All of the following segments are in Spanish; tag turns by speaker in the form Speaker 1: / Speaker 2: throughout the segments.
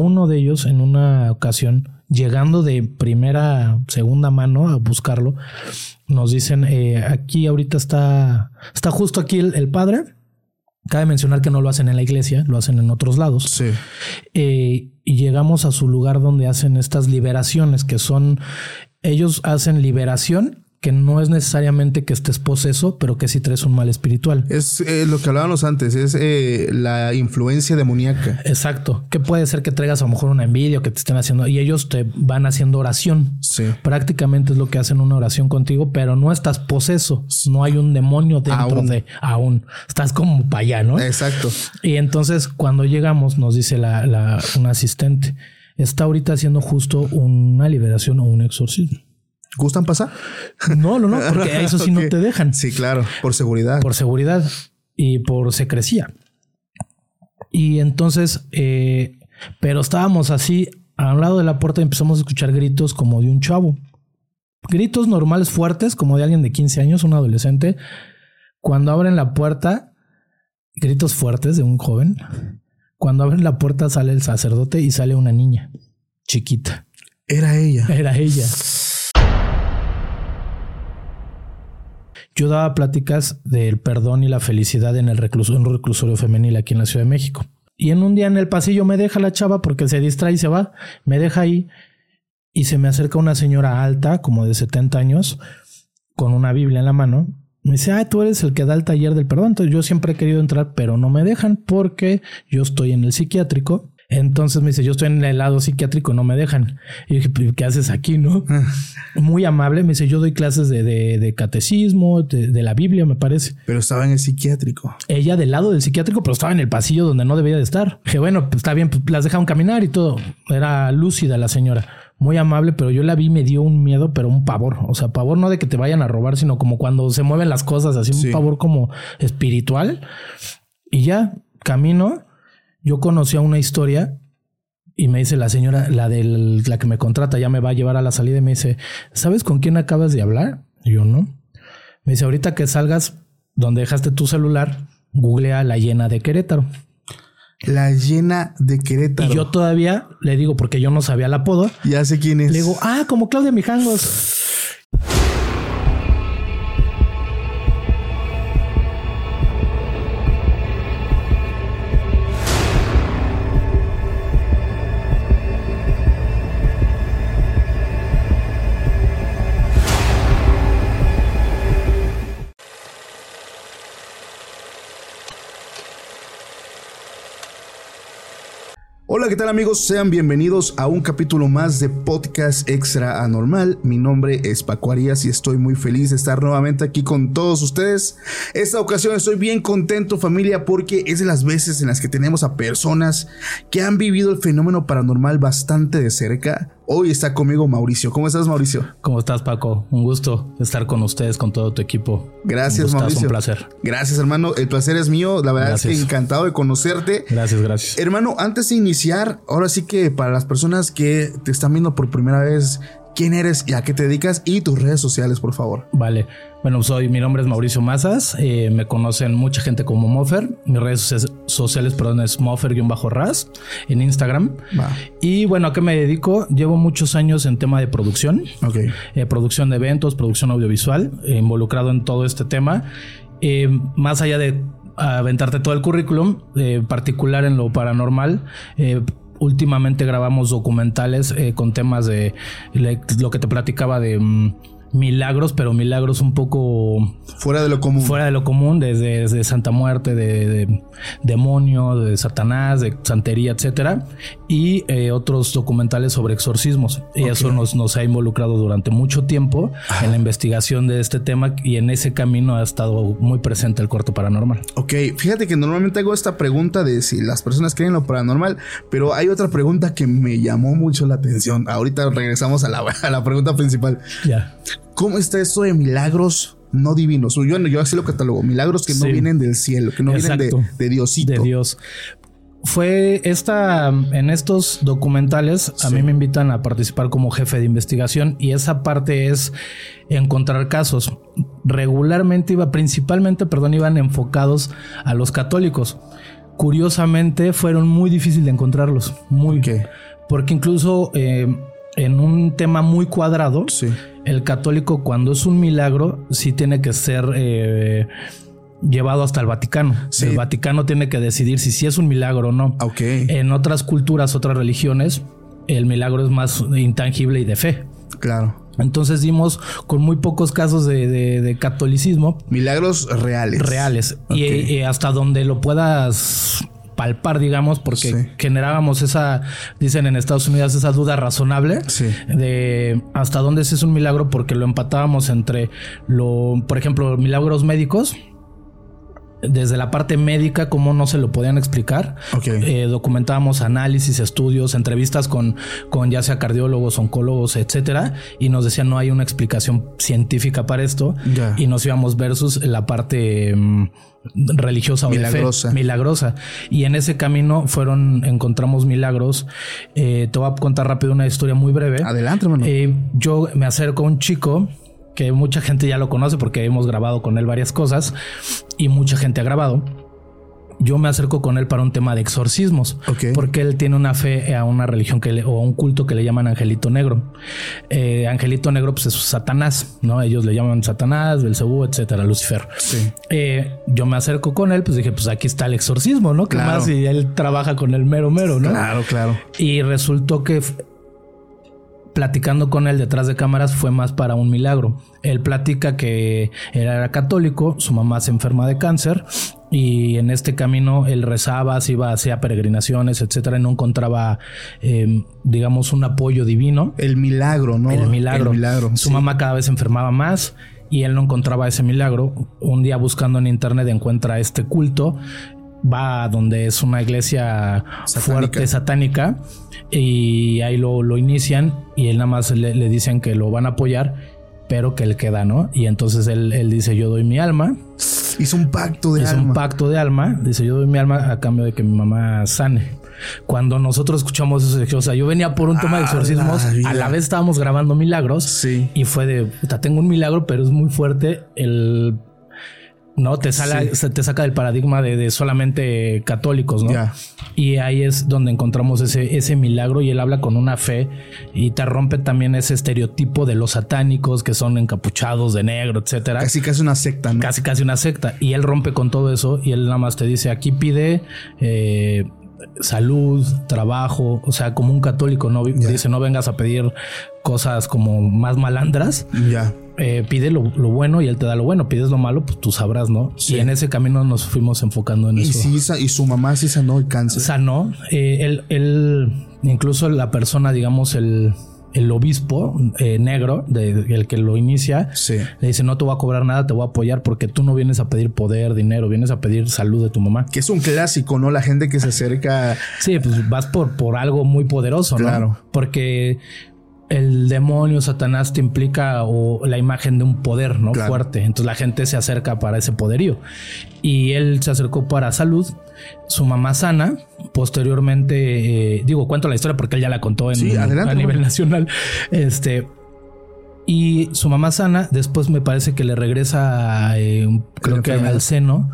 Speaker 1: uno de ellos en una ocasión, llegando de primera, segunda mano a buscarlo, nos dicen, eh, aquí ahorita está, está justo aquí el, el padre. Cabe mencionar que no lo hacen en la iglesia, lo hacen en otros lados.
Speaker 2: Sí.
Speaker 1: Eh, y llegamos a su lugar donde hacen estas liberaciones, que son, ellos hacen liberación que no es necesariamente que estés poseso, pero que sí traes un mal espiritual.
Speaker 2: Es eh, lo que hablábamos antes, es eh, la influencia demoníaca.
Speaker 1: Exacto. Que puede ser que traigas a lo mejor una envidia o que te estén haciendo y ellos te van haciendo oración.
Speaker 2: Sí.
Speaker 1: Prácticamente es lo que hacen una oración contigo, pero no estás poseso. No hay un demonio dentro
Speaker 2: Aún.
Speaker 1: de aún. Estás como para allá, ¿no?
Speaker 2: Exacto.
Speaker 1: Y entonces cuando llegamos nos dice la, la, un asistente, está ahorita haciendo justo una liberación o un exorcismo.
Speaker 2: ¿Gustan pasar?
Speaker 1: No, no, no, porque a eso sí no te dejan.
Speaker 2: Sí, claro, por seguridad.
Speaker 1: Por seguridad y por secrecía. Y entonces, eh, pero estábamos así a un lado de la puerta y empezamos a escuchar gritos como de un chavo. Gritos normales fuertes, como de alguien de 15 años, un adolescente. Cuando abren la puerta, gritos fuertes de un joven. Cuando abren la puerta sale el sacerdote y sale una niña chiquita.
Speaker 2: Era ella.
Speaker 1: Era ella. Yo daba pláticas del perdón y la felicidad en el recluso- en un reclusorio femenil aquí en la Ciudad de México. Y en un día en el pasillo me deja la chava porque se distrae y se va. Me deja ahí y se me acerca una señora alta, como de 70 años, con una Biblia en la mano. Me dice, ah, tú eres el que da el taller del perdón. Entonces yo siempre he querido entrar, pero no me dejan porque yo estoy en el psiquiátrico. Entonces me dice, yo estoy en el lado psiquiátrico, no me dejan. Y dije, "Pero, ¿qué haces aquí, no? Muy amable. Me dice, yo doy clases de, de- de catecismo, de, de la Biblia, me parece.
Speaker 2: Pero estaba en el psiquiátrico.
Speaker 1: Ella del lado del psiquiátrico, pero estaba en el pasillo donde no debía de estar. Dije, bueno, pues está bien, pues las dejaron caminar y todo. Era lúcida la señora. Muy amable, pero yo la vi me dio un miedo, pero un pavor. O sea, pavor no de que te vayan a robar, sino como cuando se mueven las cosas, así
Speaker 2: Sí.
Speaker 1: un pavor como espiritual. Y ya, camino, yo conocía una historia y me dice la señora, la de la que me contrata, ya me va a llevar a la salida y me dice, ¿sabes con quién acabas de hablar? Y yo no. Me dice, ahorita que salgas donde dejaste tu celular, googlea la llena de Querétaro.
Speaker 2: La llena de Querétaro.
Speaker 1: Y yo todavía le digo, porque yo no sabía el apodo,
Speaker 2: ya sé quién es.
Speaker 1: le digo, ah, como Claudia Mijangos.
Speaker 2: ¿Qué tal amigos? Sean bienvenidos a un capítulo más de Podcast Extra Anormal. Mi nombre es Paco Arias y estoy muy feliz de estar nuevamente aquí con todos ustedes. Esta ocasión estoy bien contento familia porque es de las veces en las que tenemos a personas que han vivido el fenómeno paranormal bastante de cerca. Hoy está conmigo Mauricio. ¿Cómo estás Mauricio?
Speaker 1: ¿Cómo estás, Paco? Un gusto estar con ustedes, con todo tu equipo.
Speaker 2: Gracias
Speaker 1: un
Speaker 2: Mauricio.
Speaker 1: Un placer.
Speaker 2: Gracias hermano. El placer es mío. La verdad es
Speaker 1: Gracias.
Speaker 2: que encantado de conocerte.
Speaker 1: Gracias, gracias.
Speaker 2: Hermano, antes de iniciar, ahora sí que para las personas que te están viendo por primera vez, quién eres y a qué te dedicas y tus redes sociales, por favor.
Speaker 1: Vale. Bueno, soy, mi nombre es Mauricio Mazas. eh, me conocen mucha gente como Mofer. Mis redes socia- sociales, perdón, es Mofer-Ras en Instagram. Y bueno, ¿a qué me dedico? Llevo muchos años en tema de producción.
Speaker 2: Ok.
Speaker 1: eh, producción de eventos, producción audiovisual, eh, involucrado en todo este tema. Eh, más allá de aventarte todo el currículum, eh, en particular en lo paranormal, últimamente grabamos documentales eh, con temas de lo que te platicaba de mm, milagros, pero milagros un poco
Speaker 2: Fuera de lo común.
Speaker 1: fuera de lo común, desde, desde Santa Muerte, de, de demonio, de Satanás, de santería, etcétera, y eh, otros documentales sobre exorcismos. Y eso nos, nos ha involucrado durante mucho tiempo en la investigación de este tema y en ese camino ha estado muy presente el corto paranormal.
Speaker 2: Ok, fíjate que normalmente hago esta pregunta de si las personas creen en lo paranormal, pero hay otra pregunta que me llamó mucho la atención. Ahorita regresamos a la, a la pregunta principal.
Speaker 1: Ya.
Speaker 2: ¿Cómo está esto de milagros no divinos? Yo, yo así lo catalogo, milagros que no
Speaker 1: Sí.
Speaker 2: vienen del cielo, que no vienen de, de Diosito.
Speaker 1: de Dios. Fue esta, en estos documentales, a
Speaker 2: Sí.
Speaker 1: mí me invitan a participar como jefe de investigación y esa parte es encontrar casos. Regularmente iba, principalmente, perdón, iban enfocados a los católicos. curiosamente fueron muy difíciles de encontrarlos. Muy.
Speaker 2: ¿Qué?
Speaker 1: Porque incluso eh, en un tema muy cuadrado,
Speaker 2: Sí.
Speaker 1: El católico cuando es un milagro sí tiene que ser eh, llevado hasta el Vaticano.
Speaker 2: Sí.
Speaker 1: El Vaticano tiene que decidir si sí es un milagro o no.
Speaker 2: Ok.
Speaker 1: En otras culturas, otras religiones, el milagro es más intangible y de fe.
Speaker 2: Claro.
Speaker 1: Entonces dimos con muy pocos casos de, de- de catolicismo
Speaker 2: Milagros reales.
Speaker 1: reales y, hasta donde lo puedas palpar, digamos, porque
Speaker 2: Sí.
Speaker 1: generábamos esa, dicen en Estados Unidos, esa duda razonable
Speaker 2: Sí.
Speaker 1: de hasta dónde es un milagro, porque lo empatábamos entre lo, por ejemplo, milagros médicos. Desde la parte médica, cómo no se lo podían explicar.
Speaker 2: Ok.
Speaker 1: Eh, documentábamos análisis, estudios, entrevistas con, con ya sea cardiólogos, oncólogos, etcétera, y nos decían no hay una explicación científica para esto. Y nos íbamos versus la parte mm, religiosa o
Speaker 2: Milagrosa.
Speaker 1: de fe, milagrosa. Y en ese camino fueron, encontramos milagros. Eh, te voy a contar rápido una historia muy breve.
Speaker 2: Adelante, hermano.
Speaker 1: Eh, yo me acerco a un chico que mucha gente ya lo conoce porque hemos grabado con él varias cosas y mucha gente ha grabado. Yo me acerco con él para un tema de exorcismos,
Speaker 2: Ok.
Speaker 1: porque él tiene una fe a una religión que le- o a un culto que le llaman Angelito Negro. Eh, Angelito Negro, pues es Satanás, no? Ellos le llaman Satanás, Belcebú, etcétera, Lucifer.
Speaker 2: sí.
Speaker 1: Eh, yo me acerco con él, pues dije, pues aquí está el exorcismo, ¿no? ¿Qué
Speaker 2: Claro.
Speaker 1: más? Y él trabaja con el mero mero, ¿no?
Speaker 2: Claro, claro.
Speaker 1: Y resultó que platicando con él detrás de cámaras fue más para un milagro. Él platica que él era católico, su mamá se enferma de cáncer y en este camino él rezaba, se iba, hacía peregrinaciones, etcétera, y no encontraba, eh, digamos, un apoyo divino.
Speaker 2: El milagro, ¿no?
Speaker 1: El milagro.
Speaker 2: El milagro.
Speaker 1: Su
Speaker 2: sí.
Speaker 1: mamá cada vez se enfermaba más y él no encontraba ese milagro. Un día buscando en internet encuentra este culto. Va a donde es una iglesia
Speaker 2: Satánica.
Speaker 1: fuerte, satánica, y ahí lo, lo inician y él nada más le, le dicen que lo van a apoyar, pero que él queda, ¿no? Y entonces él, él dice, yo doy mi alma,
Speaker 2: Hizo un pacto de alma.
Speaker 1: un pacto de alma, dice, yo doy mi alma a cambio de que mi mamá sane. Cuando nosotros escuchamos eso, o sea, yo venía por un tema de exorcismos,
Speaker 2: la
Speaker 1: a la vez estábamos grabando milagros
Speaker 2: Sí.
Speaker 1: y fue de, puta, tengo un milagro, pero es muy fuerte el... No, te, sale, se te saca del paradigma de, de solamente católicos, ¿no? Y ahí es donde encontramos ese, ese milagro y él habla con una fe y te rompe también ese estereotipo de los satánicos que son encapuchados de negro, etcétera.
Speaker 2: Casi casi una secta, ¿no?
Speaker 1: casi casi una secta. Y él rompe con todo eso y él nada más te dice aquí pide eh, salud, trabajo, o sea, como un católico, no
Speaker 2: Ya.
Speaker 1: dice no vengas a pedir cosas como más malandras,
Speaker 2: Ya.
Speaker 1: eh, pide lo, lo bueno y él te da lo bueno, pides lo malo, pues tú sabrás, ¿no?
Speaker 2: Sí.
Speaker 1: Y en ese camino nos fuimos enfocando en
Speaker 2: Y
Speaker 1: eso.
Speaker 2: sí, y su mamá sí sanó el cáncer.
Speaker 1: Sanó, eh, él, él, incluso la persona, digamos, el, el obispo eh, negro, de, el que lo inicia,
Speaker 2: Sí.
Speaker 1: le dice, no te voy a cobrar nada, te voy a apoyar porque tú no vienes a pedir poder, dinero, vienes a pedir salud de tu mamá.
Speaker 2: Que es un clásico, ¿no? La gente que se acerca.
Speaker 1: Sí, pues vas por, por algo muy poderoso, ¿no?
Speaker 2: Claro.
Speaker 1: Porque el demonio, Satanás, te implica o la imagen de un poder, ¿no?
Speaker 2: Claro.
Speaker 1: Fuerte. Entonces la gente se acerca para ese poderío. Y él se acercó para salud. Su mamá sana. Posteriormente, eh, digo, cuento la historia porque él ya la contó en,
Speaker 2: Sí, adelante,
Speaker 1: a nivel nacional. Este. Y su mamá sana, después me parece que le regresa, eh, creo que al seno,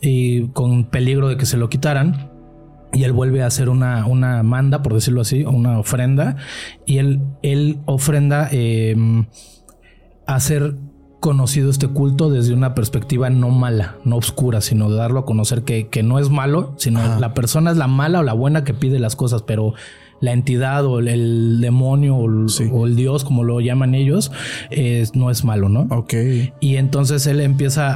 Speaker 1: y con peligro de que se lo quitaran. Y él vuelve a hacer una, una manda, por decirlo así, una ofrenda. Y él, él ofrenda eh, a hacer conocido este culto desde una perspectiva no mala, no oscura, sino de darlo a conocer que, que no es malo, sino
Speaker 2: Ajá.
Speaker 1: la persona es la mala o la buena que pide las cosas, pero la entidad o el, el demonio o el,
Speaker 2: Sí.
Speaker 1: o el dios, como lo llaman ellos, es- no es malo, ¿no?
Speaker 2: Ok.
Speaker 1: Y entonces él empieza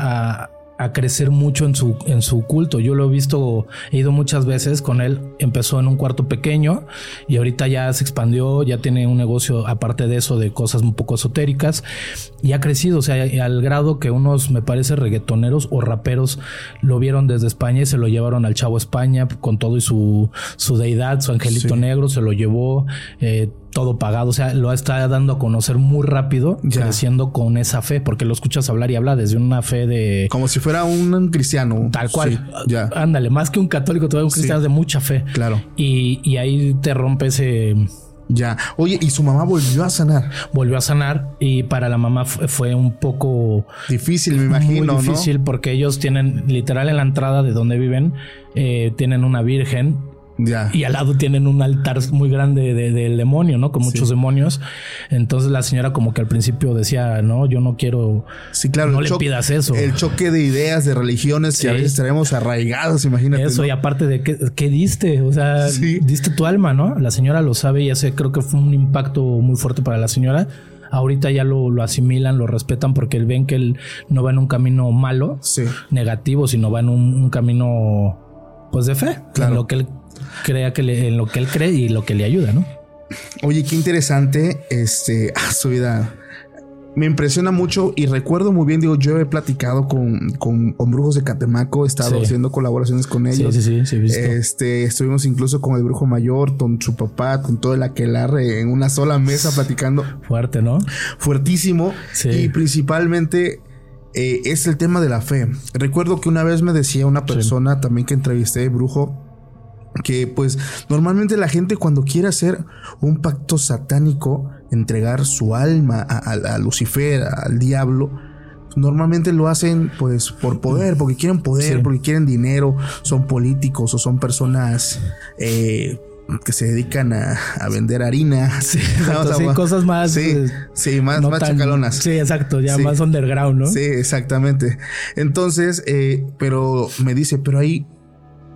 Speaker 1: a, a crecer mucho en su, en su culto. Yo lo he visto, he ido muchas veces con él. Empezó en un cuarto pequeño y ahorita ya se expandió, ya tiene un negocio aparte de eso, de cosas un poco esotéricas y ha crecido. O sea, al grado que unos, me parece, reggaetoneros o raperos lo vieron desde España y se lo llevaron al Chavo España con todo y su, su deidad, su angelito
Speaker 2: Sí.
Speaker 1: negro, se lo llevó. eh, todo pagado, o sea, lo está dando a conocer muy rápido,
Speaker 2: Ya.
Speaker 1: creciendo con esa fe, porque lo escuchas hablar y habla desde una fe de
Speaker 2: Como si fuera un cristiano.
Speaker 1: tal cual.
Speaker 2: Sí, ya.
Speaker 1: Ándale, más que un católico, todavía un
Speaker 2: Sí.
Speaker 1: cristiano de mucha fe.
Speaker 2: Claro.
Speaker 1: Y, y ahí te rompe ese,
Speaker 2: Ya. Oye, ¿y su mamá volvió a sanar?
Speaker 1: Volvió a sanar y para la mamá fue, un poco
Speaker 2: difícil, me imagino.
Speaker 1: Muy difícil porque ellos tienen literal en la entrada de donde viven, eh, tienen una virgen y al lado tienen un altar muy grande del demonio, ¿no? Con muchos demonios. Entonces la señora como que al principio decía, no, yo no quiero...
Speaker 2: Sí, claro.
Speaker 1: No le pidas eso.
Speaker 2: El choque de ideas, de religiones que a veces traemos arraigados, imagínate.
Speaker 1: Eso, y aparte de que, ¿qué diste? O sea, diste tu alma, ¿no? La señora lo sabe y ese creo que fue un impacto muy fuerte para la señora ahorita ya lo, lo, asimilan, lo respetan porque ven que él no va en un camino malo, negativo, sino va en un, camino pues de fe, claro. en lo que él crea que le, en lo que él cree y lo que le ayuda, ¿no?
Speaker 2: Oye, qué interesante, este, a su vida. Me impresiona mucho y recuerdo muy bien, digo, yo he platicado con, con, brujos de Catemaco, he estado haciendo colaboraciones con ellos.
Speaker 1: Sí, sí, sí,
Speaker 2: Este, estuvimos incluso con el brujo mayor, con su papá, con todo el aquelarre en una sola mesa platicando.
Speaker 1: Fuerte, ¿no?
Speaker 2: Fuertísimo. Y principalmente eh, es el tema de la fe. Recuerdo que una vez me decía una persona también que entrevisté, brujo, que pues normalmente la gente cuando quiere hacer un pacto satánico, entregar su alma a, Lucifer, al diablo, normalmente lo hacen pues por poder, porque quieren poder, porque quieren dinero, son políticos o son personas eh, que se dedican a, vender harina.
Speaker 1: Sí, cosas más.
Speaker 2: Sí, eh, sí más, más chacalonas.
Speaker 1: Sí, exacto, ya más underground, ¿no?
Speaker 2: Sí, exactamente. Entonces, eh, pero me dice, pero hay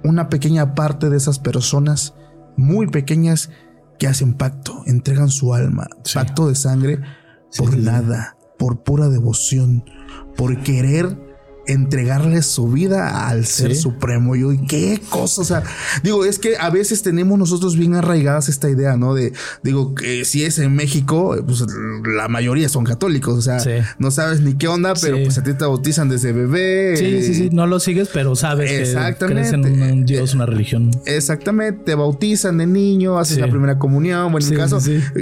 Speaker 2: una pequeña parte de esas personas, muy pequeñas, que hacen pacto, entregan su alma, pacto de sangre, por nada, por pura devoción, por querer entregarle su vida al ser supremo. Yo, qué cosa, o sea, digo, es que a veces tenemos nosotros bien arraigadas esta idea, ¿no? De, digo, que si es en México, pues la mayoría son católicos, o sea, no sabes ni qué onda, pero pues a ti te bautizan desde bebé.
Speaker 1: Sí, sí, sí, no lo sigues, pero sabes Exactamente. que crees en un Dios, una religión.
Speaker 2: Exactamente, te bautizan de niño, haces la primera comunión, bueno, en mi caso,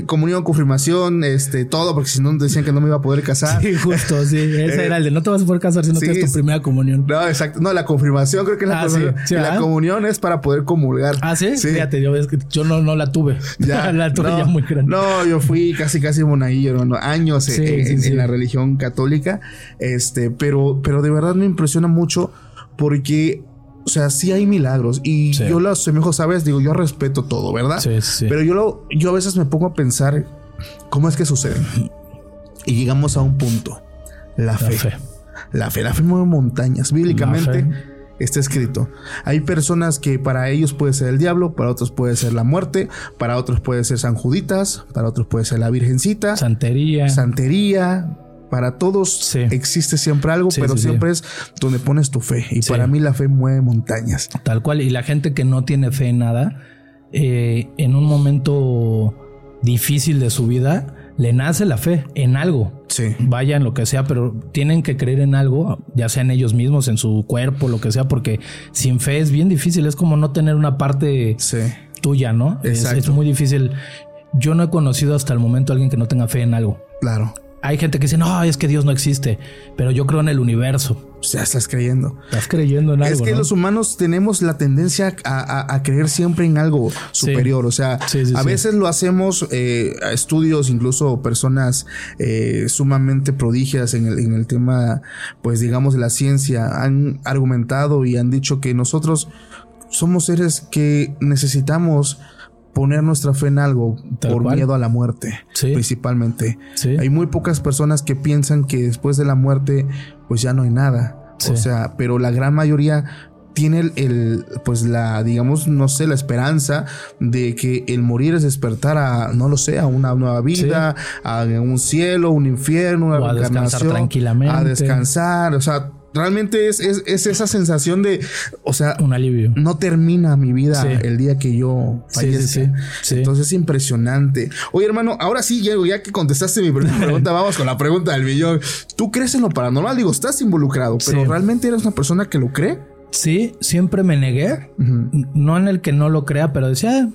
Speaker 2: comunión, confirmación, este, todo, porque si no decían que no me iba a poder casar.
Speaker 1: Sí, justo, sí, ese era el de no te vas a poder casar si no tienes tu primera comunión.
Speaker 2: No, exacto. No, la confirmación creo que es la, ah, la comunión es para poder comulgar.
Speaker 1: Ah, sí. Fíjate, yo, yo no, no la tuve. Ya, la tuve ya muy grande.
Speaker 2: No, yo fui casi, casi monaguillo, no, años en, la religión católica. Este, pero, pero de verdad me impresiona mucho porque o sea, sí hay milagros y yo lo asemejo, sabes, digo, yo respeto todo, ¿verdad? Sí, sí. Pero yo lo, yo a veces me pongo a pensar cómo es que sucede. Y llegamos a un punto, la, fe. La fe, la fe mueve montañas. Bíblicamente está escrito. Hay personas que para ellos puede ser el diablo, para otros puede ser la muerte, para otros puede ser San Juditas, para otros puede ser la Virgencita.
Speaker 1: Santería.
Speaker 2: Santería. Para todos existe siempre algo, pero siempre es donde pones tu fe. Y para mí la fe mueve montañas.
Speaker 1: Tal cual. Y la gente que no tiene fe en nada, eh, en un momento difícil de su vida, le nace la fe en algo. Sí. Vaya en lo que sea, pero tienen que creer en algo, ya sea en ellos mismos, en su cuerpo, lo que sea, porque sin fe es bien difícil. Es como no tener una parte tuya, ¿no? Exacto. Es, muy difícil. Yo no he conocido hasta el momento a alguien que no tenga fe en algo.
Speaker 2: Claro.
Speaker 1: Hay gente que dice, no, es que Dios no existe, pero yo creo en el universo.
Speaker 2: Ya estás creyendo.
Speaker 1: Estás creyendo en algo.
Speaker 2: Es que los humanos tenemos la tendencia a, creer siempre en algo superior. O sea, a veces lo hacemos eh, a estudios, incluso personas eh, sumamente prodigias en el, en el tema, pues digamos, de la ciencia, han argumentado y han dicho que nosotros somos seres que necesitamos poner nuestra fe en algo por miedo a la muerte, principalmente. Hay muy pocas personas que piensan que después de la muerte, pues ya no hay nada. O sea, pero la gran mayoría tiene el, pues la, digamos, no sé, la esperanza de que el morir es despertar a, no lo sé, a una nueva vida, a un cielo, un infierno, una
Speaker 1: o a descansar tranquilamente.
Speaker 2: A descansar, o sea, Realmente es, esa sensación de, o sea,
Speaker 1: un alivio.
Speaker 2: No termina mi vida el día que yo fallezca. Entonces es impresionante. Oye, hermano, ahora sí llego, ya que contestaste mi primera pregunta, vamos con la pregunta del millón. ¿Tú crees en lo paranormal? Digo, estás involucrado, pero ¿realmente eres una persona que lo cree?
Speaker 1: Sí, siempre me negué. No en el que no lo crea, pero decía,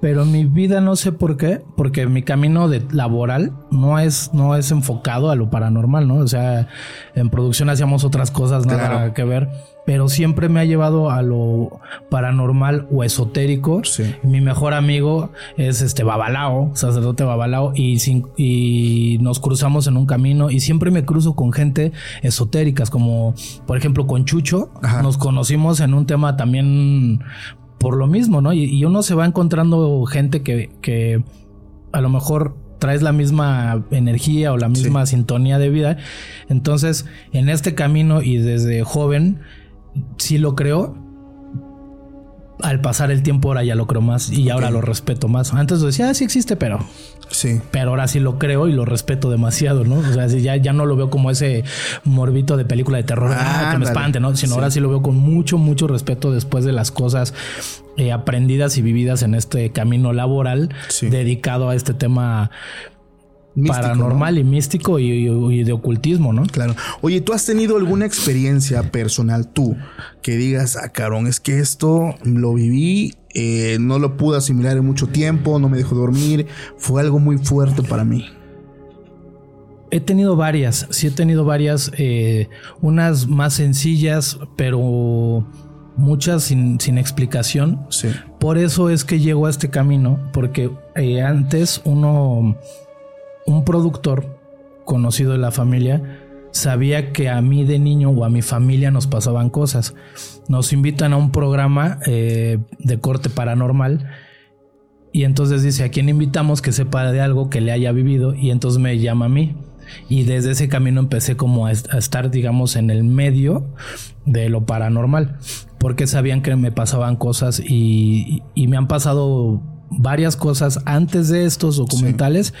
Speaker 1: pero mi vida no sé por qué, porque mi camino de laboral no es, no es enfocado a lo paranormal, ¿no? O sea, en producción hacíamos otras cosas, nada que ver. pero siempre me ha llevado a lo paranormal o esotérico. Mi mejor amigo es este Babalao, sacerdote Babalao, y, y nos cruzamos en un camino y siempre me cruzo con gente esotéricas, como por ejemplo con Chucho. Nos conocimos en un tema también por lo mismo, ¿no? Y, uno se va encontrando gente que, que a lo mejor traes la misma energía o la misma sintonía de vida. Entonces, en este camino y desde joven, sí lo creo. Al pasar el tiempo ahora ya lo creo más y ahora lo respeto más. Antes decía, ah, sí existe, pero... Sí. Pero ahora sí lo creo y lo respeto demasiado, ¿no? O sea, ya, ya no lo veo como ese morbito de película de terror ah, que me espante, ¿no? Sino ahora sí lo veo con mucho, mucho respeto después de las cosas eh, aprendidas y vividas en este camino laboral dedicado a este tema paranormal y místico y, de ocultismo, ¿no?
Speaker 2: Claro. Oye, ¿tú has tenido alguna experiencia personal tú que digas, ah, carón, es que esto lo viví, eh, no lo pude asimilar en mucho tiempo, no me dejó dormir, fue algo muy fuerte para mí?
Speaker 1: He tenido varias, sí he tenido varias, eh, unas más sencillas, pero muchas sin, explicación. Sí. Por eso es que llego a este camino, porque eh, antes uno un productor conocido de la familia sabía que a mí de niño o a mi familia nos pasaban cosas. Nos invitan a un programa eh, de corte paranormal y entonces dice, ¿a quién invitamos que sepa de algo que le haya vivido? Y entonces me llama a mí. Y desde ese camino empecé como a, estar, digamos, en el medio de lo paranormal, porque sabían que me pasaban cosas y, me han pasado varias cosas antes de estos documentales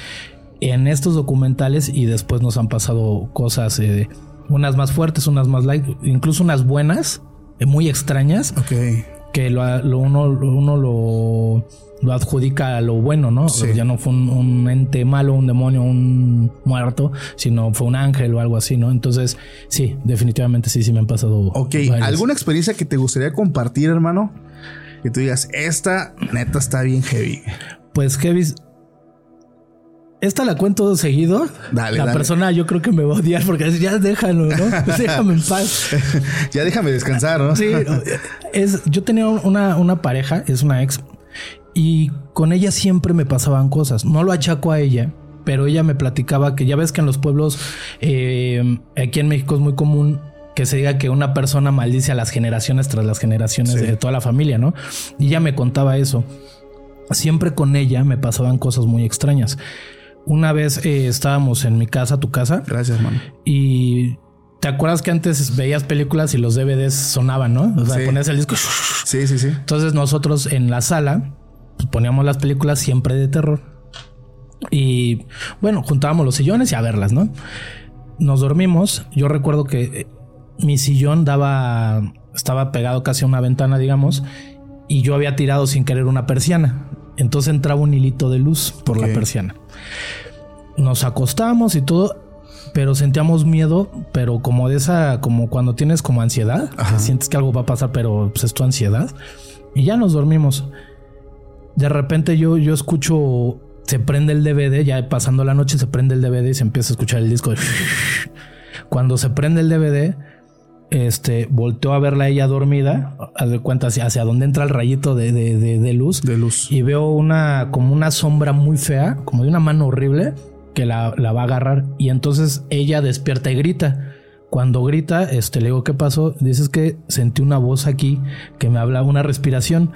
Speaker 1: en estos documentales y después nos han pasado cosas, eh, unas más fuertes, unas más light, incluso unas buenas, eh, muy extrañas. Que lo, uno, uno lo, lo, adjudica a lo bueno, ¿no? Ya no fue un, ente malo, un demonio, un muerto, sino fue un ángel o algo así, ¿no? Entonces, sí, definitivamente sí, sí me han pasado.
Speaker 2: Ok, ¿alguna experiencia que te gustaría compartir, hermano? Que tú digas, esta neta está bien heavy.
Speaker 1: Pues heavy, esta la cuento seguido. Dale, la persona yo creo que me va a odiar porque ya déjalo, ¿no? déjame en paz.
Speaker 2: ya déjame descansar, ¿no?
Speaker 1: sí, es, yo tenía una, una pareja, es una ex, y con ella siempre me pasaban cosas. No lo achaco a ella, pero ella me platicaba que ya ves que en los pueblos, eh, aquí en México es muy común que se diga que una persona maldice a las generaciones tras las generaciones de toda la familia, ¿no? Y ella me contaba eso. Siempre con ella me pasaban cosas muy extrañas. Una vez eh, estábamos en mi casa, tu casa.
Speaker 2: Gracias, mano.
Speaker 1: Y ¿Te acuerdas que antes veías películas y los DVDs sonaban, no? O sea, ponías el disco.
Speaker 2: Sí, sí, sí.
Speaker 1: Entonces nosotros en la sala pues, poníamos las películas siempre de terror. Y bueno, juntábamos los sillones y a verlas, ¿no? Nos dormimos. Yo recuerdo que eh, mi sillón daba, estaba pegado casi a una ventana, digamos, y yo había tirado sin querer una persiana. Entonces entraba un hilito de luz por la persiana. Nos acostamos y todo, pero sentíamos miedo, pero como de esa, como cuando tienes como ansiedad, sientes que algo va a pasar, pero pues es tu ansiedad. Y ya nos dormimos. De repente yo, yo escucho, se prende el DVD, ya pasando la noche se prende el DVD y se empieza a escuchar el disco. Cuando se prende el DVD, este, volteó a verla ella dormida, de cuenta hacia, hacia donde entra el rayito de, de, luz.
Speaker 2: De luz.
Speaker 1: Y veo una, como una sombra muy fea, como de una mano horrible, que la, la, va a agarrar. Y entonces ella despierta y grita. Cuando grita, este, le digo, ¿qué pasó? Dices que sentí una voz aquí que me hablaba una respiración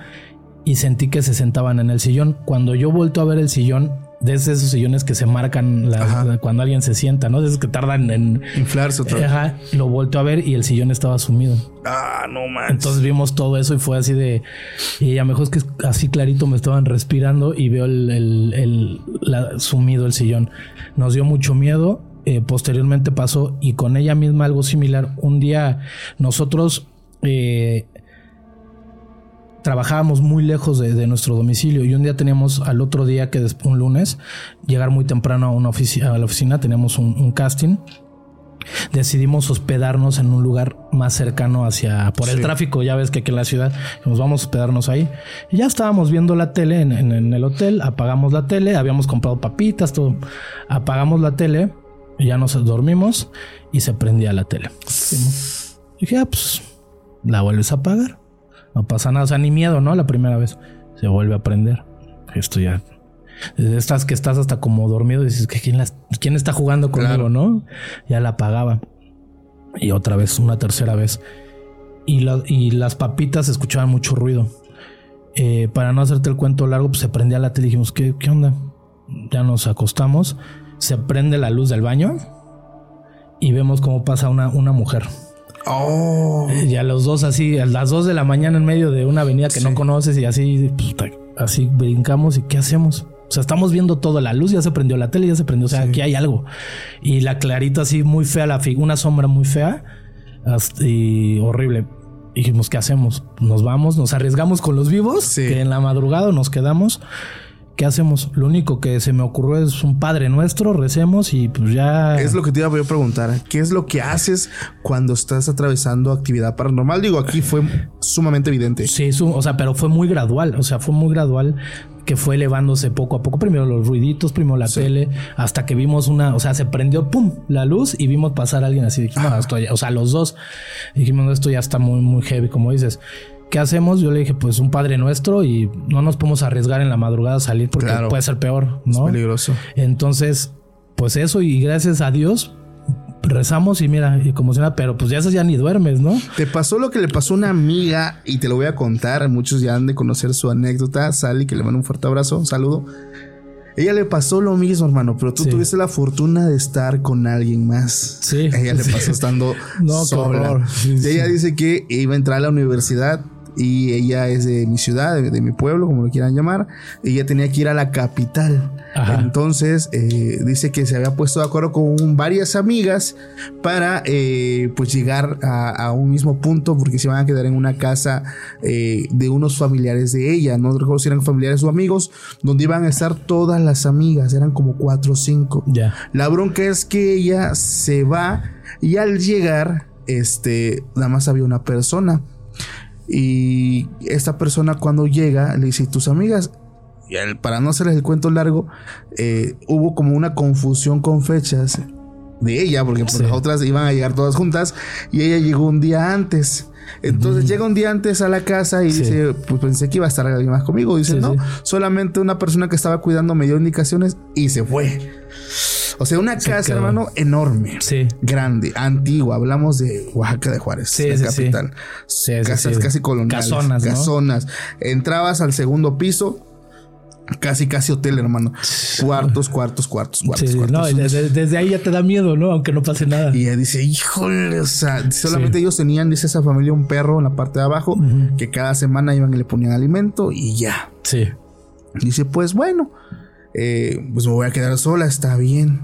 Speaker 1: y sentí que se sentaban en el sillón. Cuando yo vuelto a ver el sillón, desde esos sillones que se marcan cuando alguien se sienta, ¿no? Desde que tardan en
Speaker 2: inflarse otra vez.
Speaker 1: Ajá, lo vuelto a ver y el sillón estaba sumido.
Speaker 2: Ah, no manches.
Speaker 1: Entonces vimos todo eso y fue así de. Y a lo mejor es que así clarito me estaban respirando y veo el, el, sumido el sillón. Nos dio mucho miedo. Eh, posteriormente pasó y con ella misma algo similar. Un día nosotros eh, trabajábamos muy lejos de, nuestro domicilio y un día teníamos al otro día que después un lunes llegar muy temprano a una oficina a la oficina teníamos un, casting. Decidimos hospedarnos en un lugar más cercano hacia por el tráfico ya ves que aquí en la ciudad nos vamos a hospedarnos ahí. Y ya estábamos viendo la tele en, el hotel apagamos la tele habíamos comprado papitas todo. Apagamos la tele y ya nos dormimos y se prendía la tele. Y dije ah, pues la vuelves a apagar. No pasa nada, o sea, ni miedo, ¿no? La primera vez se vuelve a prender. Esto ya. Estas que estás hasta como dormido dices que quién, quién está jugando conmigo, ¿no? Ya la apagaba. Y otra vez, una tercera vez. Y, y las papitas escuchaban mucho ruido. Eh, para no hacerte el cuento largo, pues se prendía la tele y dijimos, ¿qué, ¿qué onda? Ya nos acostamos, se prende la luz del baño y vemos cómo pasa una, una mujer.
Speaker 2: Oh.
Speaker 1: Y a los dos así, a las dos de la mañana en medio de una avenida que no conoces y así, así brincamos y ¿qué hacemos? O sea, estamos viendo todo, la luz ya se prendió, la tele ya se prendió, o sea, aquí hay algo. Y la clarita así muy fea, la una sombra muy fea y horrible. dijimos, ¿qué hacemos? Nos vamos, nos arriesgamos con los vivos, que en la madrugada nos quedamos. ¿Qué hacemos? Lo único que se me ocurrió es un Padre Nuestro, recemos y pues ya...
Speaker 2: Es lo que te iba a preguntar. ¿Qué es lo que haces cuando estás atravesando actividad paranormal? Digo, aquí fue sumamente evidente.
Speaker 1: Sí, o sea, pero fue muy gradual. O sea, fue muy gradual que fue elevándose poco a poco. Primero los ruiditos, primero la tele, hasta que vimos una, o sea, se prendió, pum, la luz y vimos pasar a alguien así. Dijimos, esto ya, o sea, los dos dijimos, esto ya está muy, muy heavy, como dices. ¿Qué hacemos? Yo le dije, pues un Padre Nuestro y no nos podemos arriesgar en la madrugada a salir porque puede ser peor, ¿no?
Speaker 2: Es peligroso.
Speaker 1: Entonces, pues eso y gracias a Dios rezamos y mira, y como si nada, pero pues ya eso ya ni duermes, ¿no?
Speaker 2: Te pasó lo que le pasó a una amiga y te lo voy a contar. Muchos ya han de conocer su anécdota. Sally, que le mando un fuerte abrazo, un saludo. Ella le pasó lo mismo, hermano, pero tú tuviste la fortuna de estar con alguien más.
Speaker 1: Sí.
Speaker 2: Ella le pasó estando no, sola. ella dice que iba a entrar a la universidad y ella es de mi ciudad, de, mi pueblo, como lo quieran llamar. Ella tenía que ir a la capital. Entonces eh, dice que se había puesto de acuerdo con varias amigas para eh, pues llegar a, un mismo punto porque se iban a quedar en una casa eh, de unos familiares de ella. No recuerdo si eran familiares o amigos, donde iban a estar todas las amigas. Eran como cuatro o cinco.
Speaker 1: Ya.
Speaker 2: La bronca es que ella se va y al llegar, este, nada más había una persona. Y esta persona cuando llega le dice, tus amigas, y para no hacerles el cuento largo, eh, hubo como una confusión con fechas de ella, porque pues, las otras iban a llegar todas juntas y ella llegó un día antes. Entonces llega un día antes a la casa y dice, pues pensé que iba a estar alguien más conmigo. Dice, no, solamente una persona que estaba cuidando me dio indicaciones y se fue. O sea, una casa, hermano, enorme.
Speaker 1: Sí.
Speaker 2: Grande, antigua. Hablamos de Oaxaca de Juárez, sí, la capital. Casas casi coloniales. Casonas, Casonas. Entrabas al segundo piso, Casi, casi hotel, hermano. Cuartos, cuartos, cuartos, cuartos. cuartos.
Speaker 1: No, desde, ahí ya te da miedo, ¿no? Aunque no pase nada.
Speaker 2: Y ella dice, híjole, o sea, solamente ellos tenían, dice esa familia, un perro en la parte de abajo, que cada semana iban y le ponían alimento y ya.
Speaker 1: Sí.
Speaker 2: Dice, pues bueno, eh, pues me voy a quedar sola, está bien.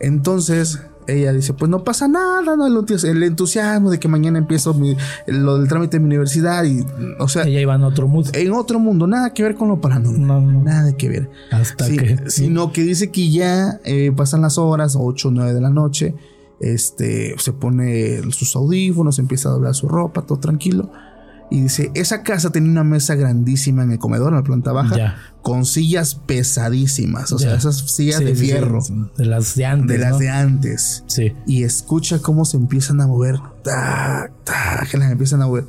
Speaker 2: Entonces ella dice, pues no pasa nada, no el entusiasmo de que mañana empiezo lo del trámite de mi universidad y, o sea,
Speaker 1: ella iba en otro mundo,
Speaker 2: en otro mundo, nada que ver con lo paranormal, nada que ver,
Speaker 1: hasta que,
Speaker 2: sino que dice que ya eh, pasan las horas, 8 o 9 de la noche, este, se pone sus audífonos, empieza a doblar su ropa, todo tranquilo y dice, esa casa tenía una mesa grandísima en el comedor, en la planta baja, con sillas pesadísimas, o sea, esas sillas de fierro.
Speaker 1: de las de antes.
Speaker 2: De las de antes.
Speaker 1: Sí.
Speaker 2: Y escucha cómo se empiezan a mover, tac, tac, que las empiezan a mover.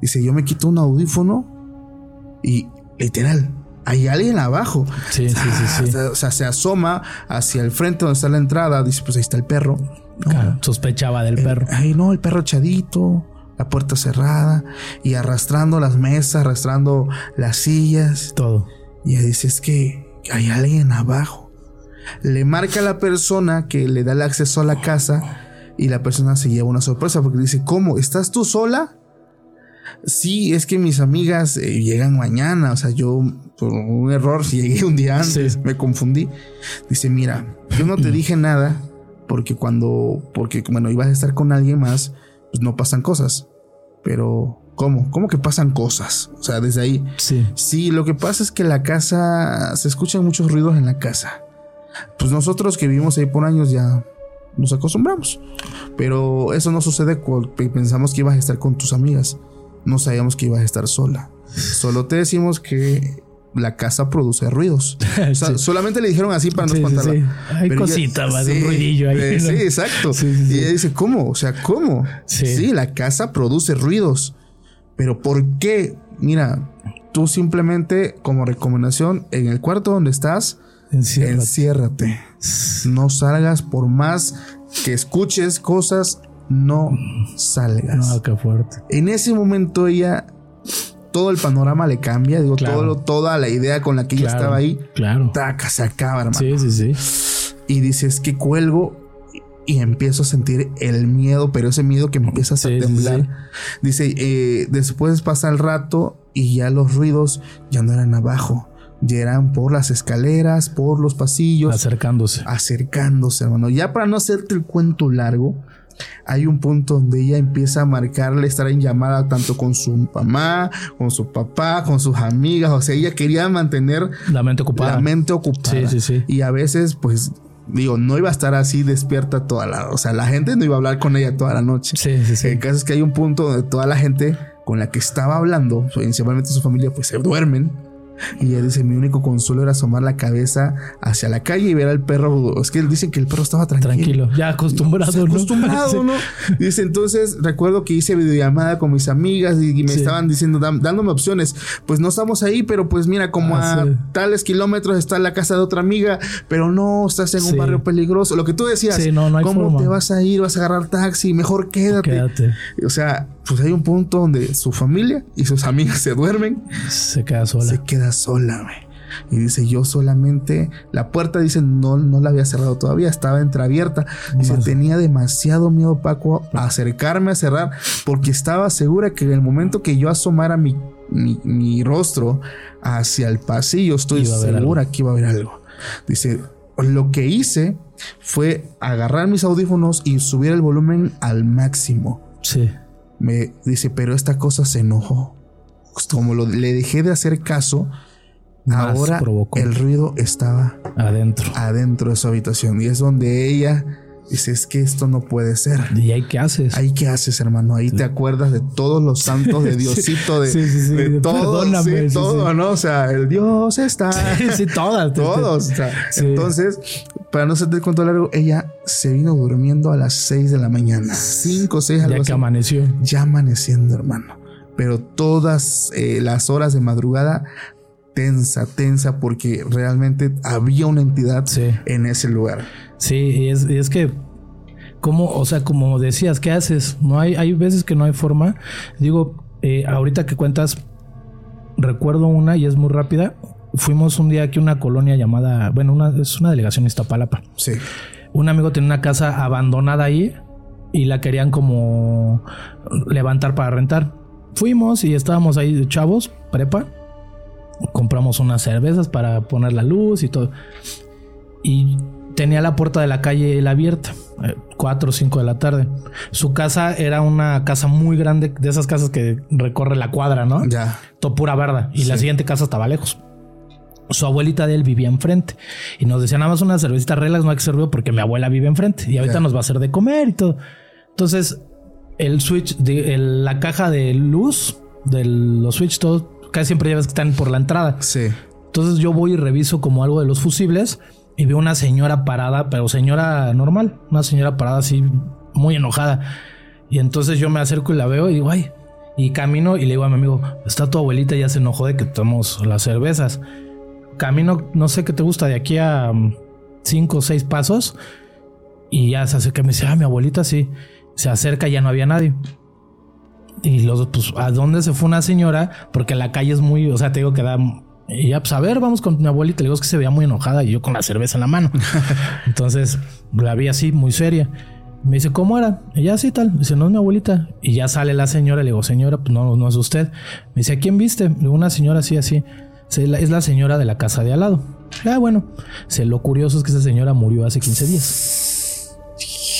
Speaker 2: Dice, yo me quito un audífono y literal, hay alguien abajo.
Speaker 1: Sí, sí, sí, sí.
Speaker 2: O sea, se asoma hacia el frente donde está la entrada, dice, pues ahí está el perro.
Speaker 1: sospechaba del perro.
Speaker 2: Ay, no, el perro echadito la puerta cerrada y arrastrando las mesas, arrastrando las sillas.
Speaker 1: Todo.
Speaker 2: Y ella dice, es que hay alguien abajo. Le marca a la persona que le da el acceso a la casa y la persona se lleva una sorpresa porque dice, ¿cómo? ¿Estás tú sola? Sí, es que mis amigas eh, llegan mañana, o sea, yo por un error llegué un día antes, me confundí. Dice, mira, yo no te dije nada porque cuando, porque bueno, ibas a estar con alguien más, pues no pasan cosas. Pero, ¿cómo? ¿Cómo que pasan cosas? O sea, desde ahí.
Speaker 1: Sí.
Speaker 2: Sí, lo que pasa es que la casa, se escuchan muchos ruidos en la casa. Pues nosotros que vivimos ahí por años ya nos acostumbramos. Pero eso no sucede porque pensamos que ibas a estar con tus amigas. No sabíamos que ibas a estar sola. Solo te decimos que la casa produce ruidos. O sea, solamente le dijeron así para no
Speaker 1: Sí,
Speaker 2: espantarla.
Speaker 1: sí. Hay
Speaker 2: Pero ella-
Speaker 1: cositas, va, de un ruidillo ahí,
Speaker 2: eh,
Speaker 1: ¿no?
Speaker 2: Sí, exacto. Y ella dice, ¿cómo? O sea, ¿cómo?
Speaker 1: Sí.
Speaker 2: sí, la casa produce ruidos. Pero ¿por qué? Mira, tú simplemente, como recomendación, en el cuarto donde estás,
Speaker 1: Enciérrate.
Speaker 2: enciérrate. No salgas por más que escuches cosas, no salgas.
Speaker 1: No, qué fuerte.
Speaker 2: En ese momento ella, todo el panorama le cambia, digo,
Speaker 1: Claro.
Speaker 2: todo, toda la idea con la que ella
Speaker 1: Claro,
Speaker 2: estaba ahí,
Speaker 1: Claro.
Speaker 2: taca, se acaba, hermano.
Speaker 1: Sí, sí, sí.
Speaker 2: Y dices que cuelgo y empiezo a sentir el miedo, pero ese miedo que empiezas
Speaker 1: Sí,
Speaker 2: a
Speaker 1: sí,
Speaker 2: temblar.
Speaker 1: sí.
Speaker 2: Dice, eh, después pasa el rato y ya los ruidos ya no eran abajo, ya eran por las escaleras, por los pasillos,
Speaker 1: Acercándose.
Speaker 2: acercándose, hermano. Ya para no hacerte el cuento largo, hay un punto donde ella empieza a marcarle, estar en llamada tanto con su mamá, con su papá, con sus amigas. O sea, ella quería mantener
Speaker 1: La mente ocupada.
Speaker 2: la mente ocupada.
Speaker 1: Sí, sí, sí.
Speaker 2: Y a veces, pues, digo, no iba a estar así despierta toda la... O sea, la gente no iba a hablar con ella toda la noche.
Speaker 1: Sí, sí, sí.
Speaker 2: El caso es que hay un punto donde toda la gente con la que estaba hablando, principalmente su familia, pues se duermen. Y ella dice, mi único consuelo era asomar la cabeza hacia la calle y ver al perro. Es que dicen que el perro estaba tranquilo.
Speaker 1: Tranquilo. Ya acostumbrado,
Speaker 2: acostumbrado. ¿no? Dice, entonces recuerdo que hice videollamada con mis amigas y, y me
Speaker 1: Sí.
Speaker 2: estaban diciendo, dándome opciones. Pues no estamos ahí, pero pues mira, como
Speaker 1: Ah,
Speaker 2: a
Speaker 1: sí.
Speaker 2: tales kilómetros está la casa de otra amiga, pero no, estás en un barrio peligroso. Lo que tú decías,
Speaker 1: Sí, no, no hay
Speaker 2: ¿cómo
Speaker 1: forma.
Speaker 2: te vas a ir? ¿Vas a agarrar taxi? Mejor quédate.
Speaker 1: Quédate.
Speaker 2: O sea, pues hay un punto donde su familia y sus amigas se duermen,
Speaker 1: Se queda sola.
Speaker 2: se queda sola, güey. Y dice, yo solamente, la puerta dice, no, no la había cerrado todavía, estaba entreabierta. Dice,
Speaker 1: Más.
Speaker 2: tenía demasiado miedo, Paco, a acercarme a cerrar, porque estaba segura que en el momento que yo asomara mi, mi, mi rostro hacia el pasillo, estoy segura que iba a haber algo. Dice, lo que hice fue agarrar mis audífonos y subir el volumen al máximo.
Speaker 1: Sí.
Speaker 2: Me dice, pero esta cosa se enojó. Como lo- le dejé de hacer caso,
Speaker 1: Más
Speaker 2: ahora
Speaker 1: provocó.
Speaker 2: el ruido estaba
Speaker 1: Adentro.
Speaker 2: adentro de su habitación. Y es donde ella dice, es que esto no puede ser.
Speaker 1: ¿Y ahí qué haces?
Speaker 2: Ahí qué haces, hermano. Ahí te acuerdas de todos los santos, de Diosito, de,
Speaker 1: Sí, sí, sí.
Speaker 2: de todo, sí,
Speaker 1: sí, sí.
Speaker 2: ¿no? O sea, el Dios está.
Speaker 1: Sí, sí, todas.
Speaker 2: Todos. o sea,
Speaker 1: Sí.
Speaker 2: Entonces, para no hacerte el cuento largo, ella se vino durmiendo a las 6 de la mañana. 5 o 6 algo
Speaker 1: Ya que
Speaker 2: así
Speaker 1: amaneció.
Speaker 2: ya amaneciendo, hermano. Pero todas eh, las horas de madrugada, tensa, tensa, porque realmente había una entidad
Speaker 1: Sí.
Speaker 2: en ese lugar.
Speaker 1: Sí, y es, y es que, como, o sea, como decías, ¿qué haces? No hay, hay veces que no hay forma. Digo, eh, ahorita que cuentas, recuerdo una y es muy rápida. Fuimos un día aquí a una colonia llamada, bueno, una, es una delegación Iztapalapa.
Speaker 2: Sí.
Speaker 1: Un amigo tenía una casa abandonada ahí y la querían como levantar para rentar. Fuimos y estábamos ahí chavos, prepa. Compramos unas cervezas para poner la luz y todo. Y tenía la puerta de la calle la abierta, 4 o 5 de la tarde. Su casa era una casa muy grande, de esas casas que recorre la cuadra, ¿no?
Speaker 2: Ya.
Speaker 1: todo pura verda. Y la
Speaker 2: Sí.
Speaker 1: siguiente casa estaba lejos. Su abuelita de él vivía enfrente. Y nos decía nada más una cervecita relax, no hay que ser ruido porque mi abuela vive enfrente. Y ahorita nos va a hacer de comer y todo. Entonces, el switch, de, el- la caja de luz de los switch, todo, casi siempre ya ves que están por la entrada.
Speaker 2: Sí.
Speaker 1: Entonces yo voy y reviso como algo de los fusibles y veo una señora parada, pero señora normal, una señora parada así muy enojada. Y entonces yo me acerco y la veo y digo, ay, y camino y le digo a mi amigo, está tu abuelita ya se enojó de que tomamos las cervezas. Camino, no sé qué te gusta, de aquí a mm, cinco o seis pasos y ya se acerca y me dice, ah, mi abuelita sí. Se acerca y ya no había nadie. Y los pues, ¿a dónde se fue una señora? Porque la calle es muy, o sea, te digo que da. Y ya, pues a ver, vamos con mi abuelita. Le digo es que se veía muy enojada y yo con la cerveza en la mano. Entonces la vi así, muy seria. Me dice, ¿cómo era? Ya así tal. Dice, no es mi abuelita. Y ya sale la señora. Le digo, señora, pues no, no es usted. Me dice, ¿a quién viste? Le digo, una señora así, así. "Sí, la- Es la señora de la casa de al lado. Ah, bueno. Lo curioso es que esa señora murió hace 15 días.